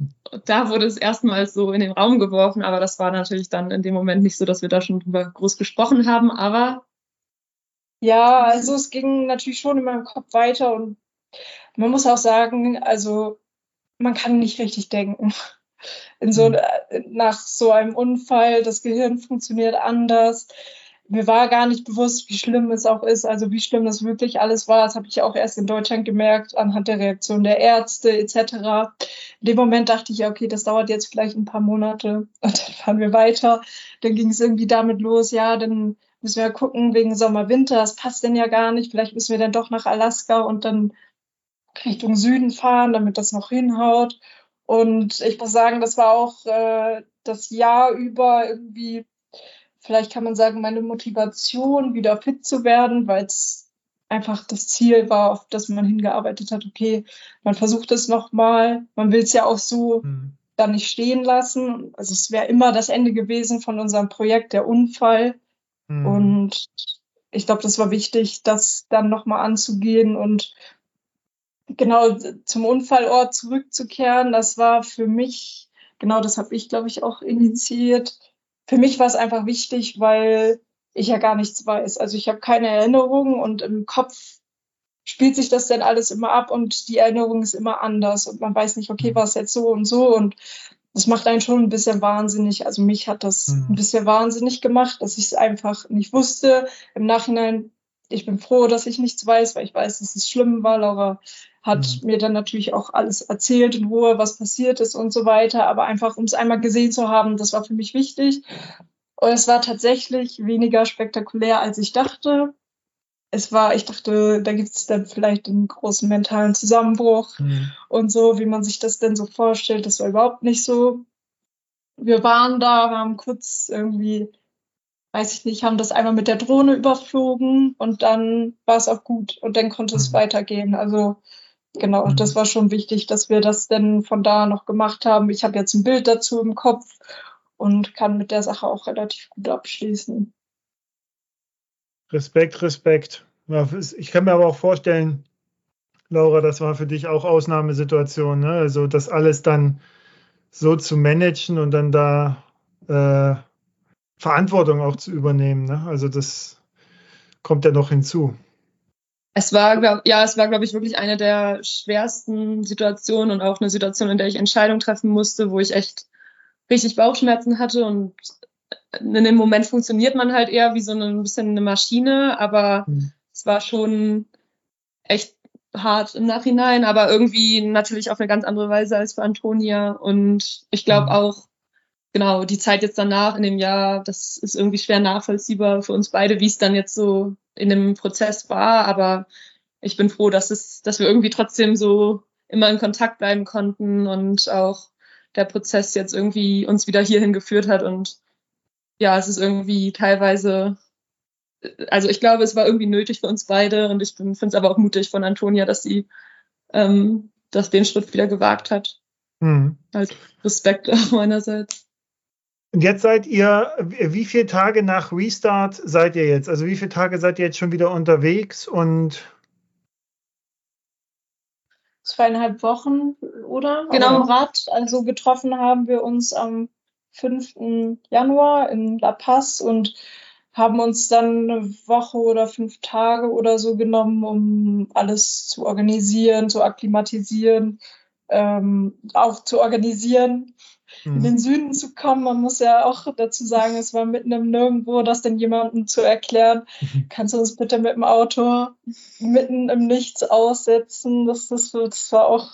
da wurde es erstmals so in den Raum geworfen, aber das war natürlich dann in dem Moment nicht so, dass wir da schon drüber groß gesprochen haben, aber. Ja, also es ging natürlich schon in meinem Kopf weiter und man muss auch sagen, also man kann nicht richtig denken in so, mhm. nach so einem Unfall, das Gehirn funktioniert anders. Mir war gar nicht bewusst, wie schlimm es auch ist, also wie schlimm das wirklich alles war. Das habe ich auch erst in Deutschland gemerkt, anhand der Reaktion der Ärzte etc. In dem Moment dachte ich, okay, das dauert jetzt vielleicht ein paar Monate und dann fahren wir weiter. Dann ging es irgendwie damit los, ja, dann müssen wir gucken wegen Sommer, Winter, das passt denn ja gar nicht. Vielleicht müssen wir dann doch nach Alaska und dann Richtung Süden fahren, damit das noch hinhaut. Und ich muss sagen, das war auch äh, das Jahr über irgendwie, vielleicht kann man sagen, meine Motivation, wieder fit zu werden, weil es einfach das Ziel war, auf das man hingearbeitet hat. Okay, man versucht es nochmal, man will es ja auch so mhm. dann nicht stehen lassen. Also es wäre immer das Ende gewesen von unserem Projekt, der Unfall. Mhm. Und ich glaube, das war wichtig, das dann nochmal anzugehen und genau zum Unfallort zurückzukehren, das war für mich, genau das habe ich, glaube ich, auch initiiert. Für mich war es einfach wichtig, weil ich ja gar nichts weiß. Also ich habe keine Erinnerung und im Kopf spielt sich das dann alles immer ab und die Erinnerung ist immer anders und man weiß nicht, okay, mhm. war es jetzt so und so und das macht einen schon ein bisschen wahnsinnig. Also mich hat das mhm. ein bisschen wahnsinnig gemacht, dass ich es einfach nicht wusste. Im Nachhinein, ich bin froh, dass ich nichts weiß, weil ich weiß, dass es schlimm war. Laura hat mhm. mir dann natürlich auch alles erzählt in Ruhe, was passiert ist und so weiter. Aber einfach, um es einmal gesehen zu haben, das war für mich wichtig. Und es war tatsächlich weniger spektakulär, als ich dachte. Es war, ich dachte, da gibt es dann vielleicht einen großen mentalen Zusammenbruch mhm. und so, wie man sich das denn so vorstellt. Das war überhaupt nicht so. Wir waren da, wir haben kurz irgendwie, weiß ich nicht, haben das einmal mit der Drohne überflogen und dann war es auch gut und dann konnte mhm. es weitergehen. Also Genau, mhm. das war schon wichtig, dass wir das denn von da noch gemacht haben. Ich habe jetzt ein Bild dazu im Kopf und kann mit der Sache auch relativ gut abschließen. Respekt, Respekt. Ich kann mir aber auch vorstellen, Laura, das war für dich auch Ausnahmesituation, ne? Also das alles dann so zu managen und dann da äh, Verantwortung auch zu übernehmen. Ne? Also das kommt ja noch hinzu. Es war, glaub, ja, es war, glaube ich, wirklich eine der schwersten Situationen und auch eine Situation, in der ich Entscheidungen treffen musste, wo ich echt richtig Bauchschmerzen hatte und in dem Moment funktioniert man halt eher wie so ein bisschen eine Maschine, aber mhm. es war schon echt hart im Nachhinein, aber irgendwie natürlich auf eine ganz andere Weise als für Antonia und ich glaube mhm. auch genau, die Zeit jetzt danach in dem Jahr, das ist irgendwie schwer nachvollziehbar für uns beide, wie es dann jetzt so in dem Prozess war. Aber ich bin froh, dass es, dass wir irgendwie trotzdem so immer in Kontakt bleiben konnten und auch der Prozess jetzt irgendwie uns wieder hierhin geführt hat. Und ja, es ist irgendwie teilweise, also ich glaube, es war irgendwie nötig für uns beide und ich finde es aber auch mutig von Antonia, dass sie ähm, das den Schritt wieder gewagt hat. Mhm. Halt Respekt auch meinerseits. Und jetzt seid ihr, wie viele Tage nach Restart seid ihr jetzt? Also wie viele Tage seid ihr jetzt schon wieder unterwegs und zweieinhalb Wochen, oder? Genau. Am Rad. Also getroffen haben wir uns am 5. Januar in La Paz und haben uns dann eine Woche oder fünf Tage oder so genommen, um alles zu organisieren, zu akklimatisieren, ähm, auch zu organisieren, in den mhm. Süden zu kommen. Man muss ja auch dazu sagen, es war mitten im Nirgendwo, das denn jemandem zu erklären. Kannst du uns bitte mit dem Auto mitten im Nichts aussetzen? Das, das, das war auch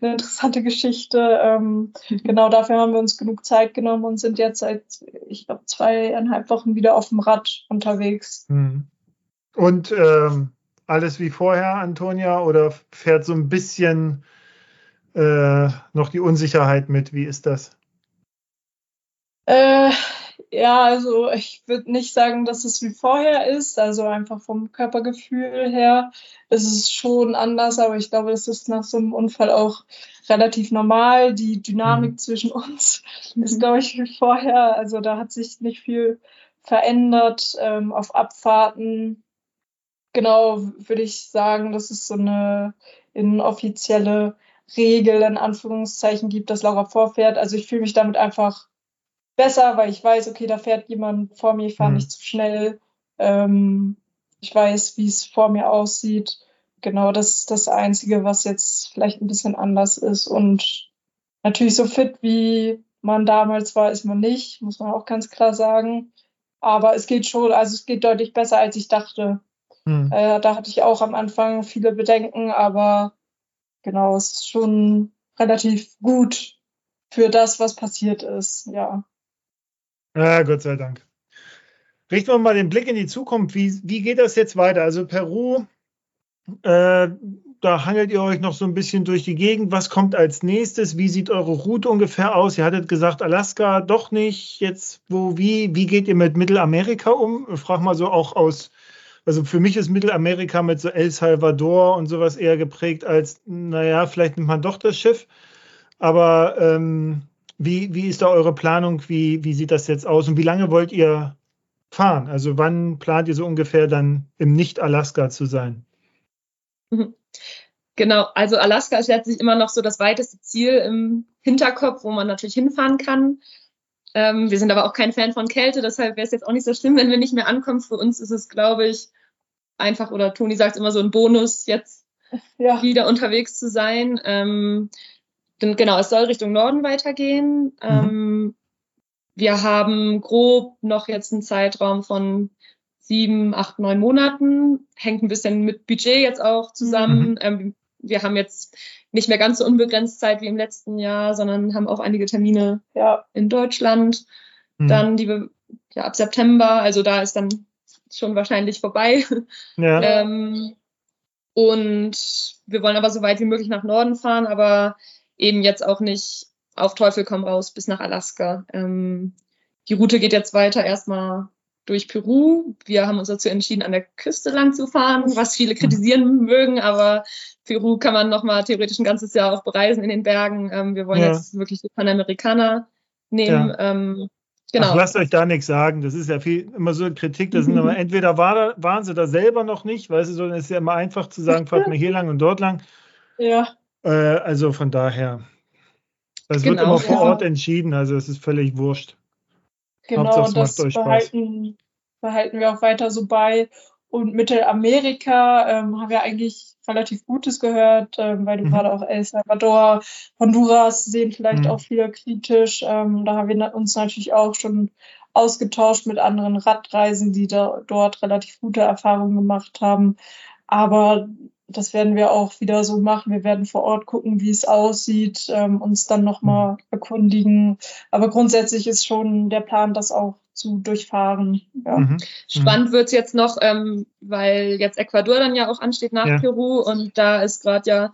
eine interessante Geschichte. Ähm, genau dafür haben wir uns genug Zeit genommen und sind jetzt seit, ich glaube, zweieinhalb Wochen wieder auf dem Rad unterwegs. Und ähm, alles wie vorher, Antonia, oder fährt so ein bisschen äh, noch die Unsicherheit mit? Wie ist das? Äh, ja, also ich würde nicht sagen, dass es wie vorher ist. Also einfach vom Körpergefühl her ist es schon anders, aber ich glaube, es ist nach so einem Unfall auch relativ normal. Die Dynamik mhm. zwischen uns ist, glaube ich, wie vorher. Also da hat sich nicht viel verändert ähm, auf Abfahrten. Genau, würde ich sagen, dass es so eine inoffizielle Regel in Anführungszeichen gibt, dass Laura vorfährt. Also ich fühle mich damit einfach besser, weil ich weiß, okay, da fährt jemand vor mir, ich fahre mhm. nicht zu schnell. Ähm, ich weiß, wie es vor mir aussieht. Genau, das ist das Einzige, was jetzt vielleicht ein bisschen anders ist. Und natürlich so fit, wie man damals war, ist man nicht, muss man auch ganz klar sagen. Aber es geht schon, also es geht deutlich besser, als ich dachte. Mhm. Äh, da hatte ich auch am Anfang viele Bedenken, aber genau, es ist schon relativ gut für das, was passiert ist, ja. Ja, Gott sei Dank. Richten wir mal den Blick in die Zukunft. Wie, wie geht das jetzt weiter? Also Peru, äh, da hangelt ihr euch noch so ein bisschen durch die Gegend. Was kommt als nächstes? Wie sieht eure Route ungefähr aus? Ihr hattet gesagt, Alaska doch nicht. Jetzt, wo, wie, wie geht ihr mit Mittelamerika um? Frag mal so auch aus, also für mich ist Mittelamerika mit so El Salvador und sowas eher geprägt als, naja, vielleicht nimmt man doch das Schiff. Aber ähm, wie, wie ist da eure Planung? Wie, wie sieht das jetzt aus? Und wie lange wollt ihr fahren? Also wann plant ihr so ungefähr dann im Nicht-Alaska zu sein? Mhm. Genau, also Alaska ist letztlich immer noch so das weiteste Ziel im Hinterkopf, wo man natürlich hinfahren kann. Ähm, wir sind aber auch kein Fan von Kälte, deshalb wäre es jetzt auch nicht so schlimm, wenn wir nicht mehr ankommen. Für uns ist es, glaube ich, einfach, oder Toni sagt immer so ein Bonus, jetzt ja. wieder unterwegs zu sein. Ähm, genau, es soll Richtung Norden weitergehen. Mhm. Ähm, wir haben grob noch jetzt einen Zeitraum von sieben, acht, neun Monaten. Hängt ein bisschen mit Budget jetzt auch zusammen. Mhm. Ähm, wir haben jetzt nicht mehr ganz so unbegrenzt Zeit wie im letzten Jahr, sondern haben auch einige Termine ja. in Deutschland. Mhm. Dann die wir ja, ab September, also da ist dann schon wahrscheinlich vorbei. Ja. ähm, und wir wollen aber so weit wie möglich nach Norden fahren, aber eben jetzt auch nicht auf Teufel komm raus bis nach Alaska. Ähm, die Route geht jetzt weiter erstmal durch Peru. Wir haben uns dazu entschieden, an der Küste lang zu fahren, was viele kritisieren mögen, aber Peru kann man nochmal theoretisch ein ganzes Jahr auch bereisen in den Bergen. Ähm, wir wollen ja. jetzt wirklich die Panamerikaner nehmen. Ja. Ähm, genau. Ach, lasst euch da nichts sagen. Das ist ja viel, immer so eine Kritik. Das sind aber entweder war waren sie da selber noch nicht, weißt du, sondern es ist ja immer einfach zu sagen, fahrt mal hier lang und dort lang. Ja. Äh, also von daher. Das genau, wird immer vor ja. Ort entschieden, also es ist völlig wurscht. Genau, und das behalten, behalten wir auch weiter so bei. Und Mittelamerika ähm, haben wir eigentlich relativ Gutes gehört, ähm, weil du mhm. gerade auch El Salvador, Honduras sehen vielleicht mhm. auch viele kritisch. Ähm, da haben wir uns natürlich auch schon ausgetauscht mit anderen Radreisen, die da dort relativ gute Erfahrungen gemacht haben. Aber das werden wir auch wieder so machen. Wir werden vor Ort gucken, wie es aussieht, ähm, uns dann nochmal mhm. erkundigen. Aber grundsätzlich ist schon der Plan, das auch zu durchfahren. Ja. Mhm. Spannend wird es jetzt noch, ähm, weil jetzt Ecuador dann ja auch ansteht nach ja. Peru und da ist gerade ja,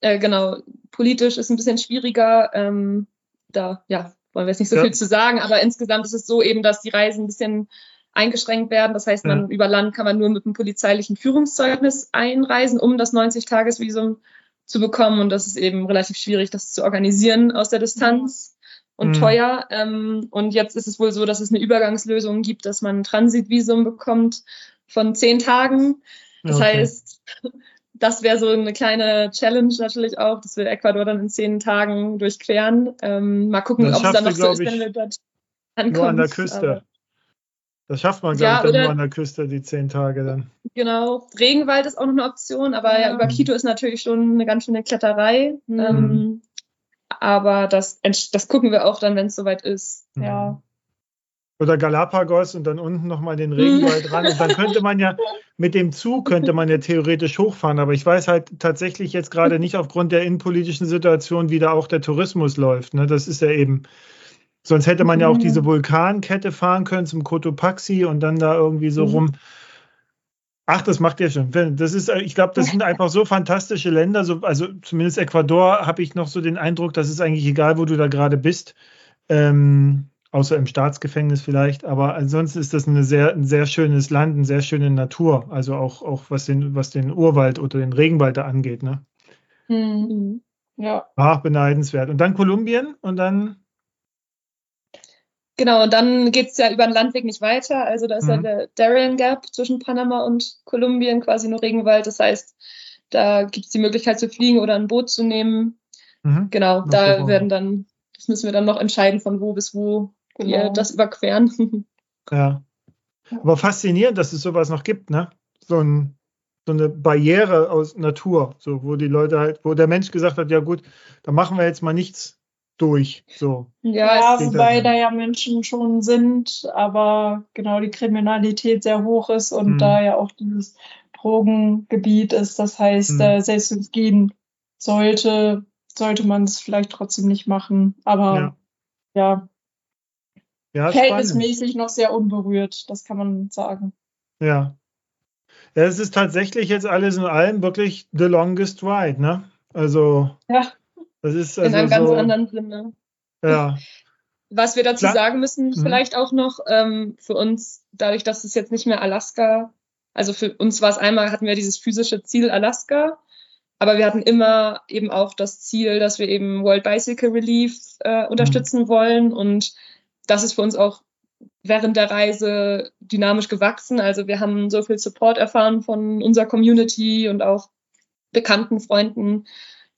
äh, genau, politisch ist ein bisschen schwieriger. Ähm, da, ja, wollen wir jetzt nicht so ja. viel zu sagen, aber insgesamt ist es so eben, dass die Reisen ein bisschen eingeschränkt werden. Das heißt, man ja. über Land kann man nur mit einem polizeilichen Führungszeugnis einreisen, um das 90-Tages-Visum zu bekommen. Und das ist eben relativ schwierig, das zu organisieren aus der Distanz und mhm. teuer. Ähm, und jetzt ist es wohl so, dass es eine Übergangslösung gibt, dass man ein Transitvisum bekommt von zehn Tagen. Das okay. heißt, das wäre so eine kleine Challenge natürlich auch, dass wir Ecuador dann in zehn Tagen durchqueren. Ähm, mal gucken, ob es dann noch so ist, wenn wir dort ankommen. Nur an der Küste. Das schafft man, glaube ja, ich, dann nur an der Küste, die zehn Tage dann. Genau. Regenwald ist auch noch eine Option, aber ja, über Quito ist natürlich schon eine ganz schöne Kletterei. Mhm. Ähm, aber das, das gucken wir auch dann, wenn es soweit ist. Mhm. Ja. Oder Galapagos und dann unten nochmal den Regenwald ran. Und dann könnte man ja mit dem Zug könnte man ja theoretisch hochfahren. Aber ich weiß halt tatsächlich jetzt gerade nicht aufgrund der innenpolitischen Situation, wie da auch der Tourismus läuft. Ne? Das ist ja eben Sonst hätte man ja auch diese mhm. Vulkankette fahren können zum Cotopaxi und dann da irgendwie so mhm. rum. Ach, das macht ja schon. Das ist, ich glaube, das sind einfach so fantastische Länder. So, also zumindest Ecuador habe ich noch so den Eindruck, dass es eigentlich egal, wo du da gerade bist. Ähm, außer im Staatsgefängnis vielleicht. Aber ansonsten ist das eine sehr, ein sehr schönes Land, eine sehr schöne Natur. Also auch, auch was, den, was den Urwald oder den Regenwald da angeht. Ne? Mhm. Ja. Ach, beneidenswert. Und dann Kolumbien und dann Genau, und dann geht es ja über den Landweg nicht weiter. Also da ist mhm. ja der Darien Gap zwischen Panama und Kolumbien, quasi nur Regenwald. Das heißt, da gibt es die Möglichkeit zu fliegen oder ein Boot zu nehmen. Mhm. Genau, okay, da werden dann, das müssen wir dann noch entscheiden, von wo bis wo genau. wir das überqueren. Ja. Aber faszinierend, dass es sowas noch gibt, ne? So, ein, so eine Barriere aus Natur, so wo die Leute halt, wo der Mensch gesagt hat, ja gut, da machen wir jetzt mal nichts durch. So. Ja, wobei da ja Menschen schon sind, aber genau die Kriminalität sehr hoch ist und mhm. da ja auch dieses Drogengebiet ist. Das heißt, mhm. äh, selbst wenn es gehen sollte, sollte man es vielleicht trotzdem nicht machen. Aber ja, ja. ja verhältnismäßig noch sehr unberührt, das kann man sagen. Ja. Ja, es ist tatsächlich jetzt alles in allem wirklich the longest ride, ne? Also. Ja. Das ist also in einem ganz anderen Sinne. Ja. Was wir dazu Klar. sagen müssen, mhm. vielleicht auch noch, ähm, für uns, dadurch, dass es jetzt nicht mehr Alaska, also für uns war es einmal, hatten wir dieses physische Ziel Alaska, aber wir hatten immer eben auch das Ziel, dass wir eben World Bicycle Relief äh, mhm. unterstützen mhm. wollen und das ist für uns auch während der Reise dynamisch gewachsen. Also wir haben so viel Support erfahren von unserer Community und auch bekannten Freunden,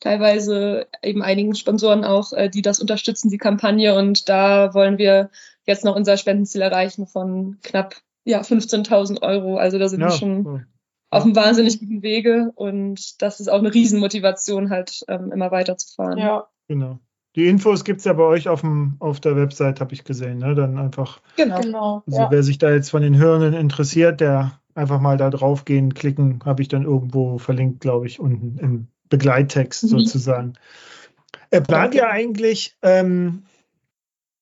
teilweise eben einigen Sponsoren auch, äh, die das unterstützen, die Kampagne. Und da wollen wir jetzt noch unser Spendenziel erreichen von knapp ja, 15.000 Euro. Also da sind ja, wir schon auf einem wahnsinnig guten Wege. Und das ist auch eine Riesenmotivation, halt ähm, immer weiterzufahren. Ja. Genau. Die Infos gibt es ja bei euch auf, dem, auf der Website, habe ich gesehen. Ne? Dann einfach. Genau. genau also ja. wer sich da jetzt von den Hörenden interessiert, der einfach mal da drauf gehen, klicken, habe ich dann irgendwo verlinkt, glaube ich, unten im Begleittext mhm. sozusagen. Äh, plant ihr eigentlich, ähm,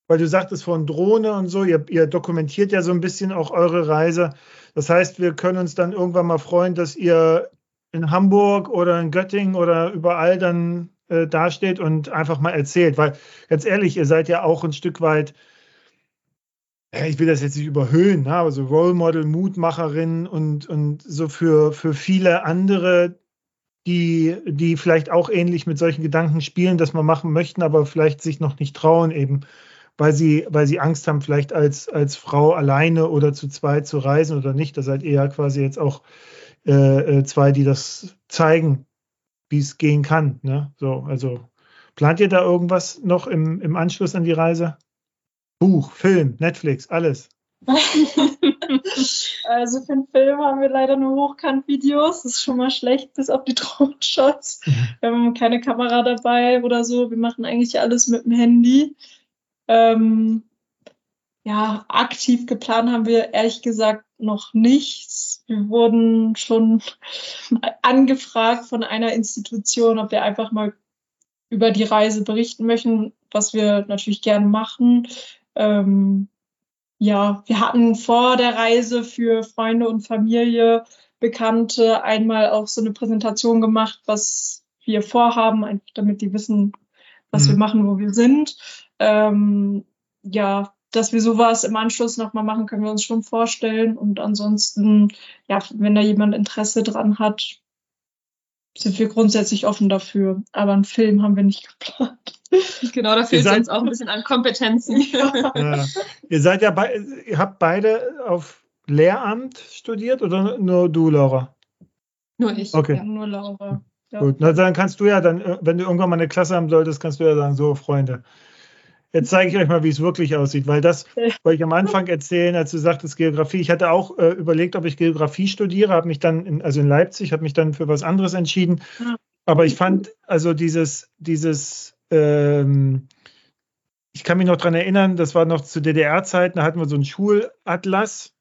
weil du sagtest von Drohne und so, ihr, ihr, dokumentiert ja so ein bisschen auch eure Reise. Das heißt, wir können uns dann irgendwann mal freuen, dass ihr in Hamburg oder in Göttingen oder überall dann äh, dasteht und einfach mal erzählt. Weil ganz ehrlich, ihr seid ja auch ein Stück weit, ich will das jetzt nicht überhöhen, ne, aber so Role Model, Mutmacherin und, und so für, für viele andere, die, die vielleicht auch ähnlich mit solchen Gedanken spielen, dass man machen möchten, aber vielleicht sich noch nicht trauen, eben weil sie, weil sie Angst haben, vielleicht als, als Frau alleine oder zu zweit zu reisen oder nicht. Das seid eher quasi jetzt auch äh, äh, zwei, die das zeigen, wie es gehen kann. Ne? So, also plant ihr da irgendwas noch im, im Anschluss an die Reise? Buch, Film, Netflix, alles. also für den Film haben wir leider nur Hochkant-Videos. Das ist schon mal schlecht, bis auf die Drohnen-Shots. Mhm. Wir haben keine Kamera dabei oder so. Wir machen eigentlich alles mit dem Handy. Ähm, ja, aktiv geplant haben wir ehrlich gesagt noch nichts. Wir wurden schon angefragt von einer Institution, ob wir einfach mal über die Reise berichten möchten, was wir natürlich gerne machen. Ähm, ja, wir hatten vor der Reise für Freunde und Familie, Bekannte einmal auch so eine Präsentation gemacht, was wir vorhaben, damit die wissen, was mhm. wir machen, wo wir sind. Ähm, ja, dass wir sowas im Anschluss nochmal machen, können wir uns schon vorstellen. Und ansonsten, ja, wenn da jemand Interesse dran hat, sind wir grundsätzlich offen dafür. Aber einen Film haben wir nicht geplant. Genau, da fehlt es uns auch ein bisschen an Kompetenzen. Ja. Ihr seid ja bei, ihr habt beide auf Lehramt studiert oder nur du, Laura? Nur ich. Okay. Ja, nur Laura. Ja. Gut, na, dann kannst du ja dann, äh, wenn du irgendwann mal eine Klasse haben solltest, kannst du ja sagen, so Freunde, Jetzt zeige ich euch mal, wie es wirklich aussieht, weil das wollte ich am Anfang erzählen, als du sagtest Geografie. Ich hatte auch äh, überlegt, ob ich Geografie studiere, habe mich dann, in, also in Leipzig, habe mich dann für was anderes entschieden. Aber ich fand also dieses, dieses, ähm, ich kann mich noch daran erinnern, das war noch zu DDR-Zeiten, da hatten wir so einen Schulatlas.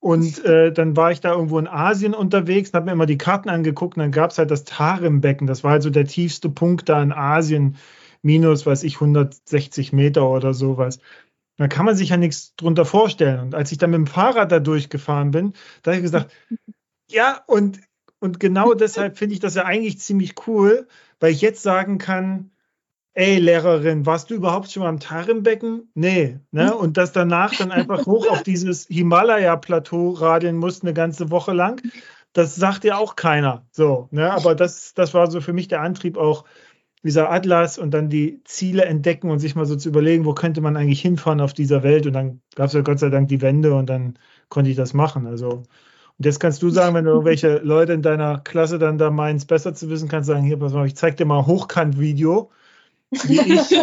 Und äh, dann war ich da irgendwo in Asien unterwegs und habe mir immer die Karten angeguckt und dann gab es halt das Tarimbecken. Das war halt so der tiefste Punkt da in Asien minus, weiß ich, 160 Meter oder sowas. Da kann man sich ja nichts drunter vorstellen. Und als ich dann mit dem Fahrrad da durchgefahren bin, da habe ich gesagt, ja, und, und genau deshalb finde ich das ja eigentlich ziemlich cool, weil ich jetzt sagen kann, ey Lehrerin, warst du überhaupt schon mal am Tarimbecken? Nee. Ne? Und das danach dann einfach hoch auf dieses Himalaya-Plateau radeln musst eine ganze Woche lang, das sagt ja auch keiner. So, ne? Aber das, das war so für mich der Antrieb auch, dieser Atlas und dann die Ziele entdecken und sich mal so zu überlegen, wo könnte man eigentlich hinfahren auf dieser Welt. Und dann gab es ja Gott sei Dank die Wende und dann konnte ich das machen. Also, und jetzt kannst du sagen, wenn du irgendwelche Leute in deiner Klasse dann da meinst, besser zu wissen, kannst du sagen, hier, pass mal, ich zeig dir mal ein Hochkant-Video, wie ich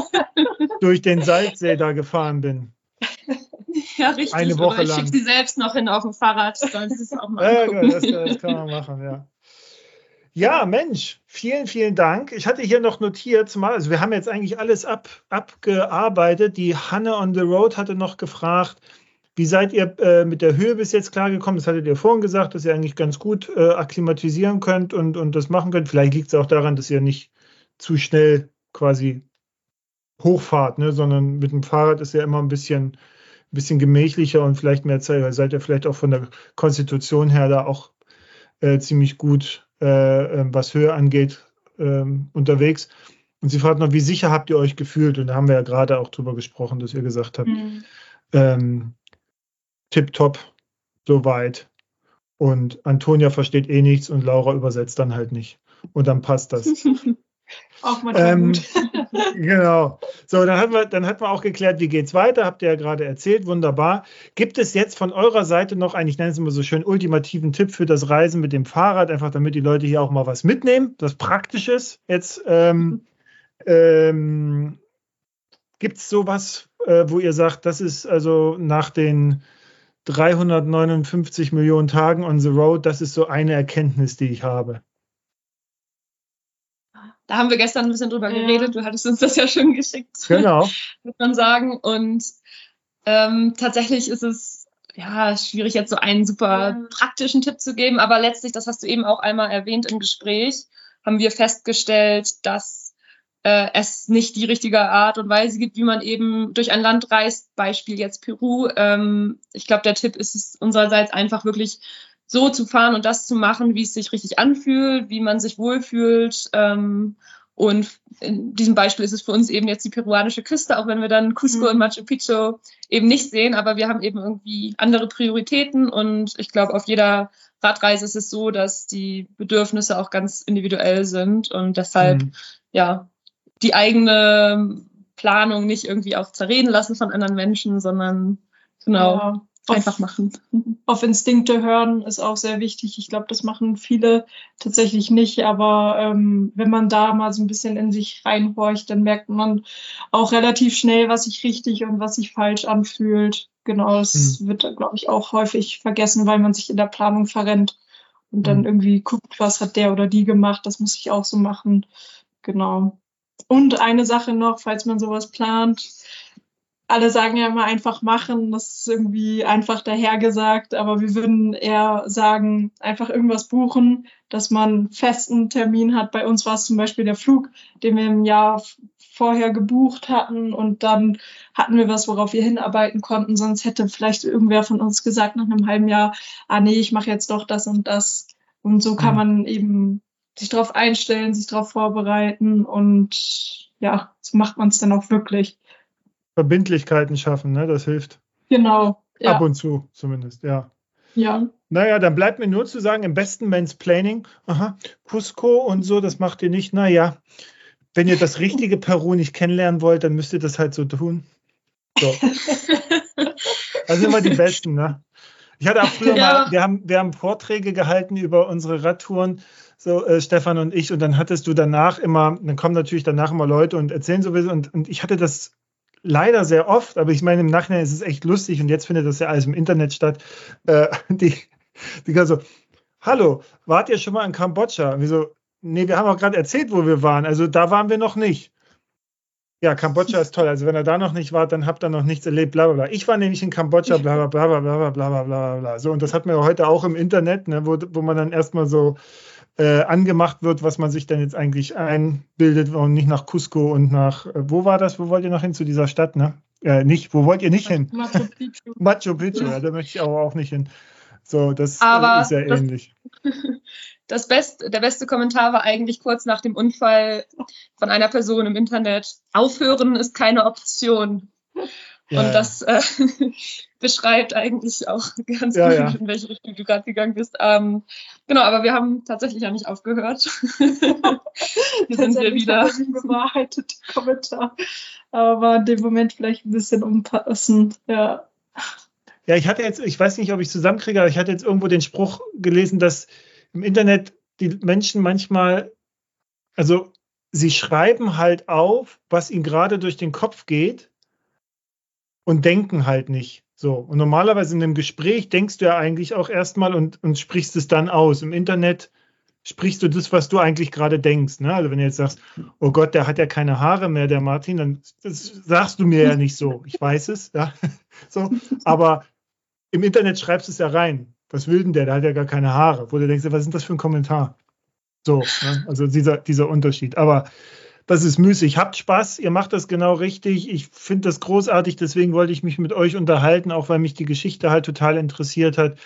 durch den Salzsee da gefahren bin. Ja, richtig. Eine Woche ich lang. schicke sie selbst noch hin auf dem Fahrrad. Sollen sie es auch mal Ja, angucken. gut, das, das kann man machen, ja. Ja, Mensch, vielen, vielen Dank. Ich hatte hier noch notiert, also wir haben jetzt eigentlich alles ab, abgearbeitet. Die Hanne on the Road hatte noch gefragt, wie seid ihr äh, mit der Höhe bis jetzt klargekommen? Das hattet ihr vorhin gesagt, dass ihr eigentlich ganz gut äh, akklimatisieren könnt und, und das machen könnt. Vielleicht liegt es auch daran, dass ihr nicht zu schnell quasi hochfahrt, ne? sondern mit dem Fahrrad ist ja immer ein bisschen, bisschen gemächlicher und vielleicht mehr Zeit. Seid ihr vielleicht auch von der Konstitution her da auch äh, ziemlich gut was Höhe angeht, ähm, unterwegs. Und sie fragt noch, wie sicher habt ihr euch gefühlt? Und da haben wir ja gerade auch drüber gesprochen, dass ihr gesagt habt, Mhm. ähm, tipptopp, soweit. Und Antonia versteht eh nichts und Laura übersetzt dann halt nicht. Und dann passt das. Auch manchmal Ähm, gut. Genau. So, dann hatten wir, dann hatten wir auch geklärt, wie geht's weiter. Habt ihr ja gerade erzählt, wunderbar. Gibt es jetzt von eurer Seite noch einen, ich nenne es immer so schön, ultimativen Tipp für das Reisen mit dem Fahrrad, einfach damit die Leute hier auch mal was mitnehmen, das praktisch ist. Jetzt ähm, ähm, gibt es sowas, äh, wo ihr sagt, das ist also nach den 359 Millionen Tagen on the road, das ist so eine Erkenntnis, die ich habe. Da haben wir gestern ein bisschen drüber Ja. geredet. Du hattest uns das ja schon geschickt, Genau. muss man sagen. Und ähm, tatsächlich ist es ja schwierig, jetzt so einen super Ja. praktischen Tipp zu geben. Aber letztlich, das hast du eben auch einmal erwähnt im Gespräch, haben wir festgestellt, dass äh, es nicht die richtige Art und Weise gibt, wie man eben durch ein Land reist. Beispiel jetzt Peru. Ähm, ich glaube, der Tipp ist es unsererseits einfach wirklich so zu fahren und das zu machen, wie es sich richtig anfühlt, wie man sich wohlfühlt. Ähm, und in diesem Beispiel ist es für uns eben jetzt die peruanische Küste, auch wenn wir dann Cusco Mhm. und Machu Picchu eben nicht sehen, aber wir haben eben irgendwie andere Prioritäten und ich glaube, auf jeder Radreise ist es so, dass die Bedürfnisse auch ganz individuell sind und deshalb, Mhm. ja, die eigene Planung nicht irgendwie auch zerreden lassen von anderen Menschen, sondern genau, Ja. Einfach machen. auf Instinkte hören ist auch sehr wichtig. Ich glaube, das machen viele tatsächlich nicht, aber ähm, wenn man da mal so ein bisschen in sich reinhorcht, dann merkt man auch relativ schnell, was sich richtig und was sich falsch anfühlt. Genau, das wird, glaube ich, auch häufig vergessen, weil man sich in der Planung verrennt und dann Mhm. irgendwie guckt, was hat der oder die gemacht, das muss ich auch so machen. Genau. Und eine Sache noch, falls man sowas plant, alle sagen ja immer einfach machen, das ist irgendwie einfach dahergesagt, aber wir würden eher sagen, einfach irgendwas buchen, dass man festen Termin hat. Bei uns war es zum Beispiel der Flug, den wir im Jahr vorher gebucht hatten und dann hatten wir was, worauf wir hinarbeiten konnten. Sonst hätte vielleicht irgendwer von uns gesagt nach einem halben Jahr, ah nee, ich mache jetzt doch das und das. Und so kann mhm. man eben sich darauf einstellen, sich darauf vorbereiten und ja, so macht man es dann auch wirklich. Verbindlichkeiten schaffen, ne? Das hilft. Genau. Ja. Ab und zu zumindest, ja. Ja. Naja, dann bleibt mir nur zu sagen, im besten Planning, aha, Cusco und so, das macht ihr nicht. Naja, wenn ihr das richtige Peru nicht kennenlernen wollt, dann müsst ihr das halt so tun. So. Das sind immer die Besten, ne? Ich hatte auch früher ja. mal, wir haben, wir haben Vorträge gehalten über unsere Radtouren, so äh, Stefan und ich, und dann hattest du danach immer, dann kommen natürlich danach immer Leute und erzählen sowieso, und, und ich hatte das leider sehr oft, aber ich meine, im Nachhinein ist es echt lustig und jetzt findet das ja alles im Internet statt. Äh, die, die so, hallo, wart ihr schon mal in Kambodscha? Wieso? Nee, wir haben auch gerade erzählt, wo wir waren. Also da waren wir noch nicht. Ja, Kambodscha ist toll. Also wenn ihr da noch nicht wart, dann habt ihr noch nichts erlebt, bla bla bla. Ich war nämlich in Kambodscha, bla bla bla bla bla bla bla bla bla. So, und das hat man ja heute auch im Internet, ne, wo, wo man dann erstmal so äh, angemacht wird, was man sich denn jetzt eigentlich einbildet und nicht nach Cusco und nach, äh, wo war das? Wo wollt ihr noch hin zu dieser Stadt? Ne? Äh, nicht, wo wollt ihr nicht hin? Machu Picchu. Machu Picchu, ja, da möchte ich aber auch nicht hin. So, das äh, aber ist ja das, ähnlich. Das beste, der beste Kommentar war eigentlich kurz nach dem Unfall von einer Person im Internet. Aufhören ist keine Option. Ja, und das äh, beschreibt eigentlich auch ganz ja, gut, ja. in welche Richtung du gerade gegangen bist. Ähm, genau, aber wir haben tatsächlich ja nicht aufgehört. wir sind hier wieder. Bewahrheitet Kommentar. Aber in dem Moment vielleicht ein bisschen unpassend, ja. Ja, ich hatte jetzt, ich weiß nicht, ob ich es zusammenkriege, aber ich hatte jetzt irgendwo den Spruch gelesen, dass im Internet die Menschen manchmal, also sie schreiben halt auf, was ihnen gerade durch den Kopf geht und denken halt nicht. So. Und normalerweise in einem Gespräch denkst du ja eigentlich auch erstmal und, und sprichst es dann aus. Im Internet sprichst du das, was du eigentlich gerade denkst. Ne? Also wenn du jetzt sagst, oh Gott, der hat ja keine Haare mehr, der Martin, dann sagst du mir ja nicht so. Ich weiß es, ja. so. Aber im Internet schreibst du es ja rein. Was will denn der? Der hat ja gar keine Haare. Wo du denkst, was ist das für ein Kommentar? So, ne? also dieser, dieser Unterschied. Aber das ist müßig. Habt Spaß, ihr macht das genau richtig. Ich finde das großartig, deswegen wollte ich mich mit euch unterhalten, auch weil mich die Geschichte halt total interessiert hat.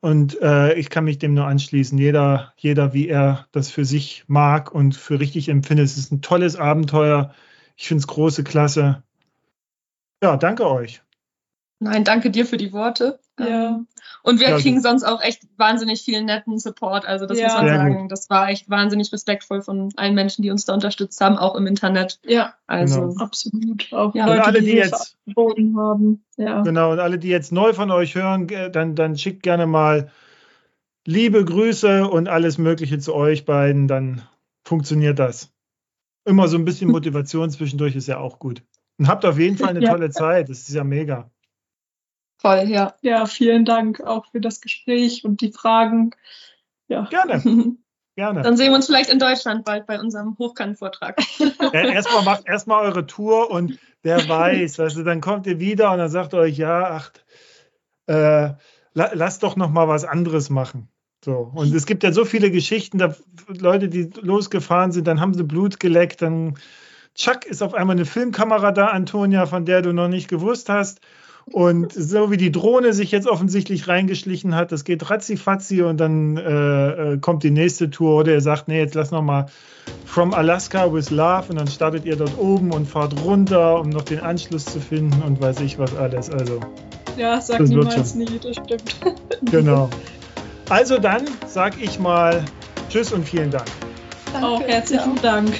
Und äh, ich kann mich dem nur anschließen. Jeder, jeder, wie er das für sich mag und für richtig empfindet. Es ist ein tolles Abenteuer. Ich finde es große Klasse. Ja, danke euch. Nein, danke dir für die Worte. Ja. Ähm, und wir ja, kriegen sonst auch echt wahnsinnig viel netten Support. Also das ja. muss man sagen. Das war echt wahnsinnig respektvoll von allen Menschen, die uns da unterstützt haben, auch im Internet. Ja, also genau. absolut. Auch ja, Leute, und alle, die, die jetzt haben. Ja. Genau, und alle, die jetzt neu von euch hören, dann, dann schickt gerne mal liebe Grüße und alles Mögliche zu euch beiden. Dann funktioniert das. Immer so ein bisschen Motivation zwischendurch ist ja auch gut. Und habt auf jeden Fall eine tolle Zeit. Das ist ja mega. Voll, ja. Ja, vielen Dank auch für das Gespräch und die Fragen. Ja. Gerne. Gerne. Dann sehen wir uns vielleicht in Deutschland bald bei unserem Hochkant-Vortrag. Ja, erstmal macht erstmal eure Tour und wer weiß, weißt du, dann kommt ihr wieder und dann sagt ihr euch, ja, ach, äh, la, lasst doch noch mal was anderes machen. So. Und es gibt ja so viele Geschichten, da Leute, die losgefahren sind, dann haben sie Blut geleckt, dann Chuck ist auf einmal eine Filmkamera da, Antonia, von der du noch nicht gewusst hast. Und so wie die Drohne sich jetzt offensichtlich reingeschlichen hat, das geht ratzi-fatzi und dann äh, äh, kommt die nächste Tour oder er sagt, nee, jetzt lass noch mal From Alaska with Love und dann startet ihr dort oben und fahrt runter, um noch den Anschluss zu finden und weiß ich was alles. Also ja, sag das niemals nie, das stimmt. Genau. Also dann sag ich mal Tschüss und vielen Dank. Danke, Auch herzlichen ja. Dank.